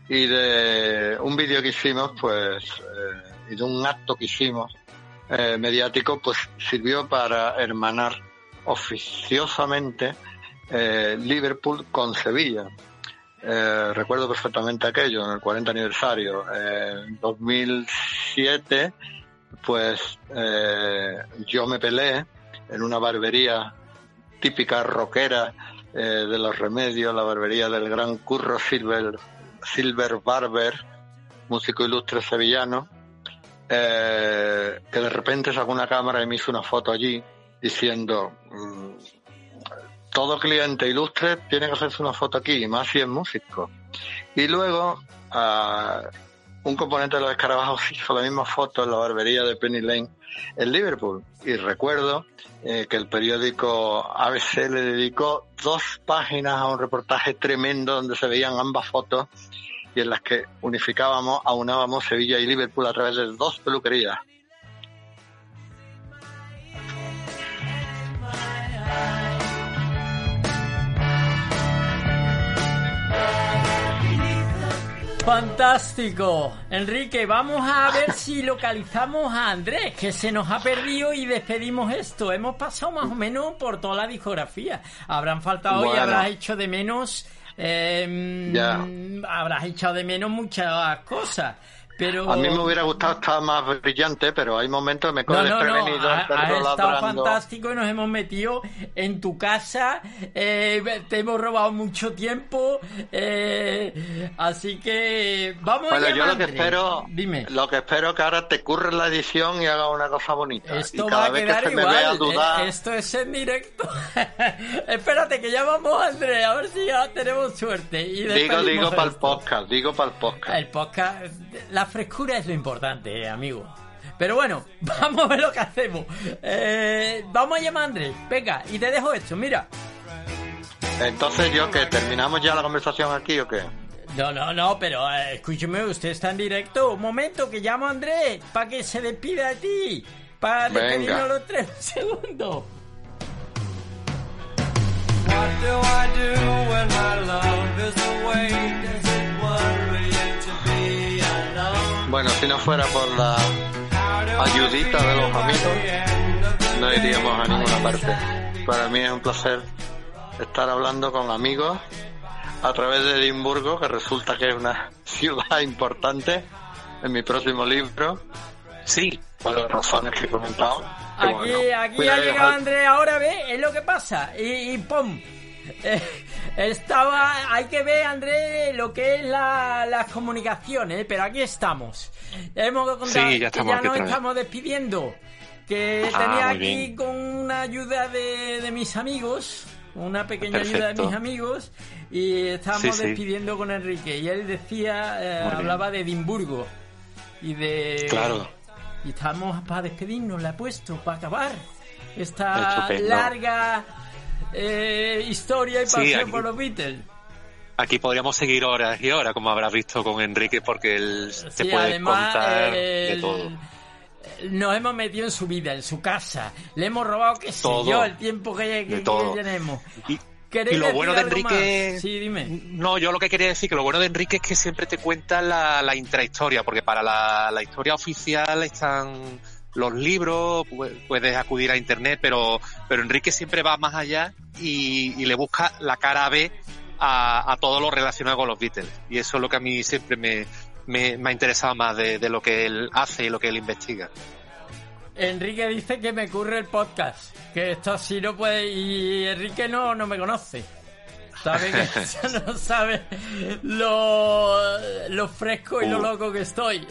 y de un vídeo que hicimos, pues, eh, y de un acto que hicimos eh, mediático, pues sirvió para hermanar oficiosamente eh, Liverpool con Sevilla. Eh, recuerdo perfectamente aquello, en el 40 aniversario. En 2007, pues yo me peleé en una barbería típica rockera de los remedios, la barbería del gran Curro Silver, Silver Barber, músico ilustre sevillano, eh, que de repente sacó una cámara y me hizo una foto allí diciendo, mm, todo cliente ilustre tiene que hacerse una foto aquí, más si es músico. Y luego, ah, un componente de los escarabajos hizo la misma foto en la barbería de Penny Lane en Liverpool. Y recuerdo eh, que el periódico ABC le dedicó dos páginas a un reportaje tremendo donde se veían ambas fotos y en las que unificábamos, aunábamos Sevilla y Liverpool a través de dos peluquerías. Fantástico. Enrique, vamos a ver si localizamos a Andrés, que se nos ha perdido y despedimos esto. Hemos pasado más o menos por toda la discografía. Habrán faltado y habrás hecho de menos... eh, Ya. Habrás echado de menos muchas cosas. Pero... A mí me hubiera gustado estar más brillante, pero hay momentos que me coge No, no, no, ha, ha estado fantástico y nos hemos metido en tu casa, eh, te hemos robado mucho tiempo, eh, así que vamos Bueno, allá, yo lo que espero, Dime. lo que espero que ahora te curres la edición y haga una cosa bonita. Esto y cada va a vez quedar que se me vea igual. dudar, eh, Esto es en directo. Espérate que llamamos a Andrés, a ver si ya tenemos suerte. Y digo, digo para el podcast, digo para el podcast. El podcast, la frescura es lo importante, eh, amigo. Pero bueno, vamos a ver lo que hacemos. Eh, vamos a llamar a Andrés. Venga, y te dejo esto, mira. Entonces yo que terminamos ya la conversación aquí o qué? No, no, no, pero eh, escúcheme, usted está en directo. Un momento, que llamo a Andrés para que se despida de ti. Para Venga. despedirnos los tres segundos. What do I do when my love is away? Bueno, si no fuera por la ayudita de los amigos, no iríamos a ninguna parte. Para mí es un placer estar hablando con amigos a través de Edimburgo, que resulta que es una ciudad importante en mi próximo libro. Sí. Por las razones que he comentado. Aquí, bueno, aquí ha llegado Andrés, ahora ve, es lo que pasa. Y, y ¡pum! Eh, estaba, hay que ver, Andrés, lo que es la- las comunicaciones, pero aquí estamos. Hemos contado Sí, ya que estamos ya nos estamos despidiendo. Que Ah, tenía aquí bien. con una ayuda de, de mis amigos, una pequeña ayuda de mis amigos, y estábamos Sí, sí. despidiendo con Enrique. Y él decía, eh, hablaba de Edimburgo y de. Claro. Y estamos para despedirnos, la he puesto, para acabar esta Estupendo. larga eh, historia y Sí, pasión aquí- por los Beatles. Aquí podríamos seguir horas y horas, como habrás visto con Enrique, porque él te Sí, puede además, contar eh, de todo. Nos hemos metido en su vida, en su casa. Le hemos robado, qué sé Todo. yo, el tiempo que, tenemos. Y, ¿Queréis y lo bueno de Enrique... Sí, dime. No, yo lo que quería decir que lo bueno de Enrique es que siempre te cuenta la, la intrahistoria, porque para la, la historia oficial están los libros, pu- puedes acudir a internet, pero, pero Enrique siempre va más allá y, y le busca la cara B a, a todo lo relacionado con los Beatles. Y eso es lo que a mí siempre me, me, me ha interesado más de, de lo que él hace y lo que él investiga. Enrique dice que me curre el podcast. Que esto así no puede. Y Enrique no, no me conoce. Sabe que no sabe lo, lo fresco y lo loco que estoy.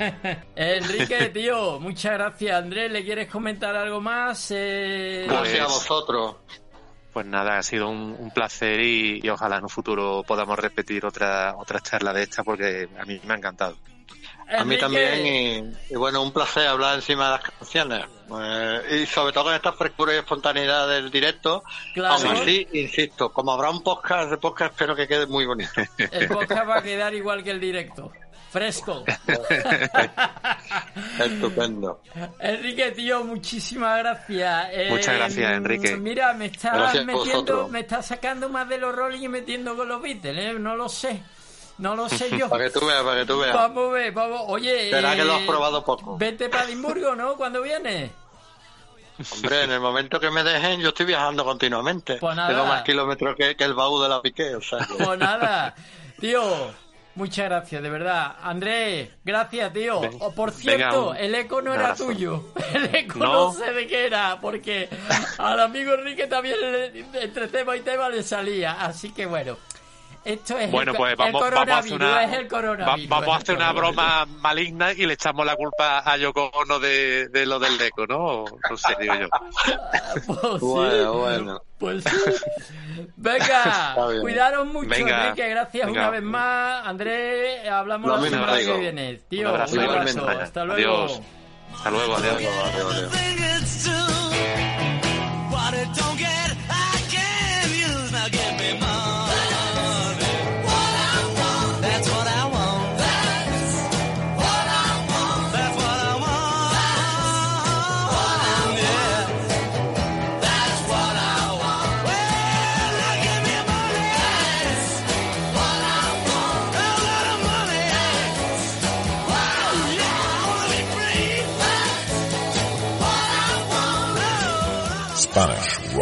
Enrique, tío, muchas gracias. Andrés, ¿le quieres comentar algo más? Eh, Gracias a Pues- vosotros. Pues nada, ha sido un, un placer y, y ojalá en un futuro podamos repetir otra, otra charla de esta porque a mí me ha encantado. A mí también, y, y bueno, un placer hablar encima de las canciones. Eh, y sobre todo con esta frescura y espontaneidad del directo. Claro. Aún así, insisto, como habrá un podcast de podcast, espero que quede muy bonito. El podcast va a quedar igual que el directo. Fresco. Estupendo. Enrique, tío, muchísimas gracias. Eh, Muchas gracias, Enrique. Mira, me estás metiendo, me estás sacando más de los Rolling y metiendo con los Beatles, ¿eh? No lo sé. No lo sé yo. Para que tú veas, para que tú veas. Vamos a ver, vamos. Oye, Será que lo has eh, probado poco. Vete para Edimburgo, ¿no? ¿Cuándo vienes? Hombre, en el momento que me dejen, yo estoy viajando continuamente. Pues nada. Tengo más kilómetros que, que el baúl de la piqué, o sea que- Pues nada, tío. Muchas gracias, de verdad. Andrés, gracias, tío. Ven- O, por cierto, el eco no era abrazo. tuyo. El eco no. No. sé de qué era, porque al amigo Enrique también le- entre tema y tema le salía. Así que bueno. Esto es Bueno, el, pues el vamos, vamos a hacer coronavirus, una, es el va- coronavirus. vamos a hacer una broma maligna y le echamos la culpa a Yoko Ono de, de lo del Deco, ¿no? No sé, digo yo. Pues sí, Bueno, bueno. Pues sí. Venga, cuidaros mucho, Venga, Enrique. Gracias venga. una vez más. Andrés, hablamos Lo la semana que viene. Tío, Un abrazo, un abrazo. igualmente. Hasta luego. Adiós. Hasta luego, adiós. Adiós, adiós.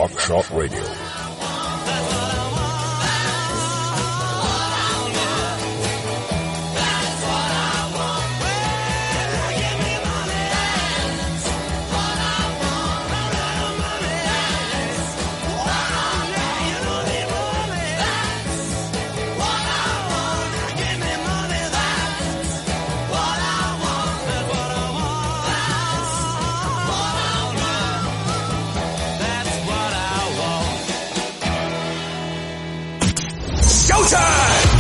Rock Shot Radio.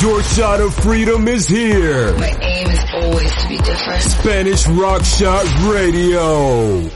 Your shot of freedom is here. My aim is always to be different. Spanish Rock Shot Radio.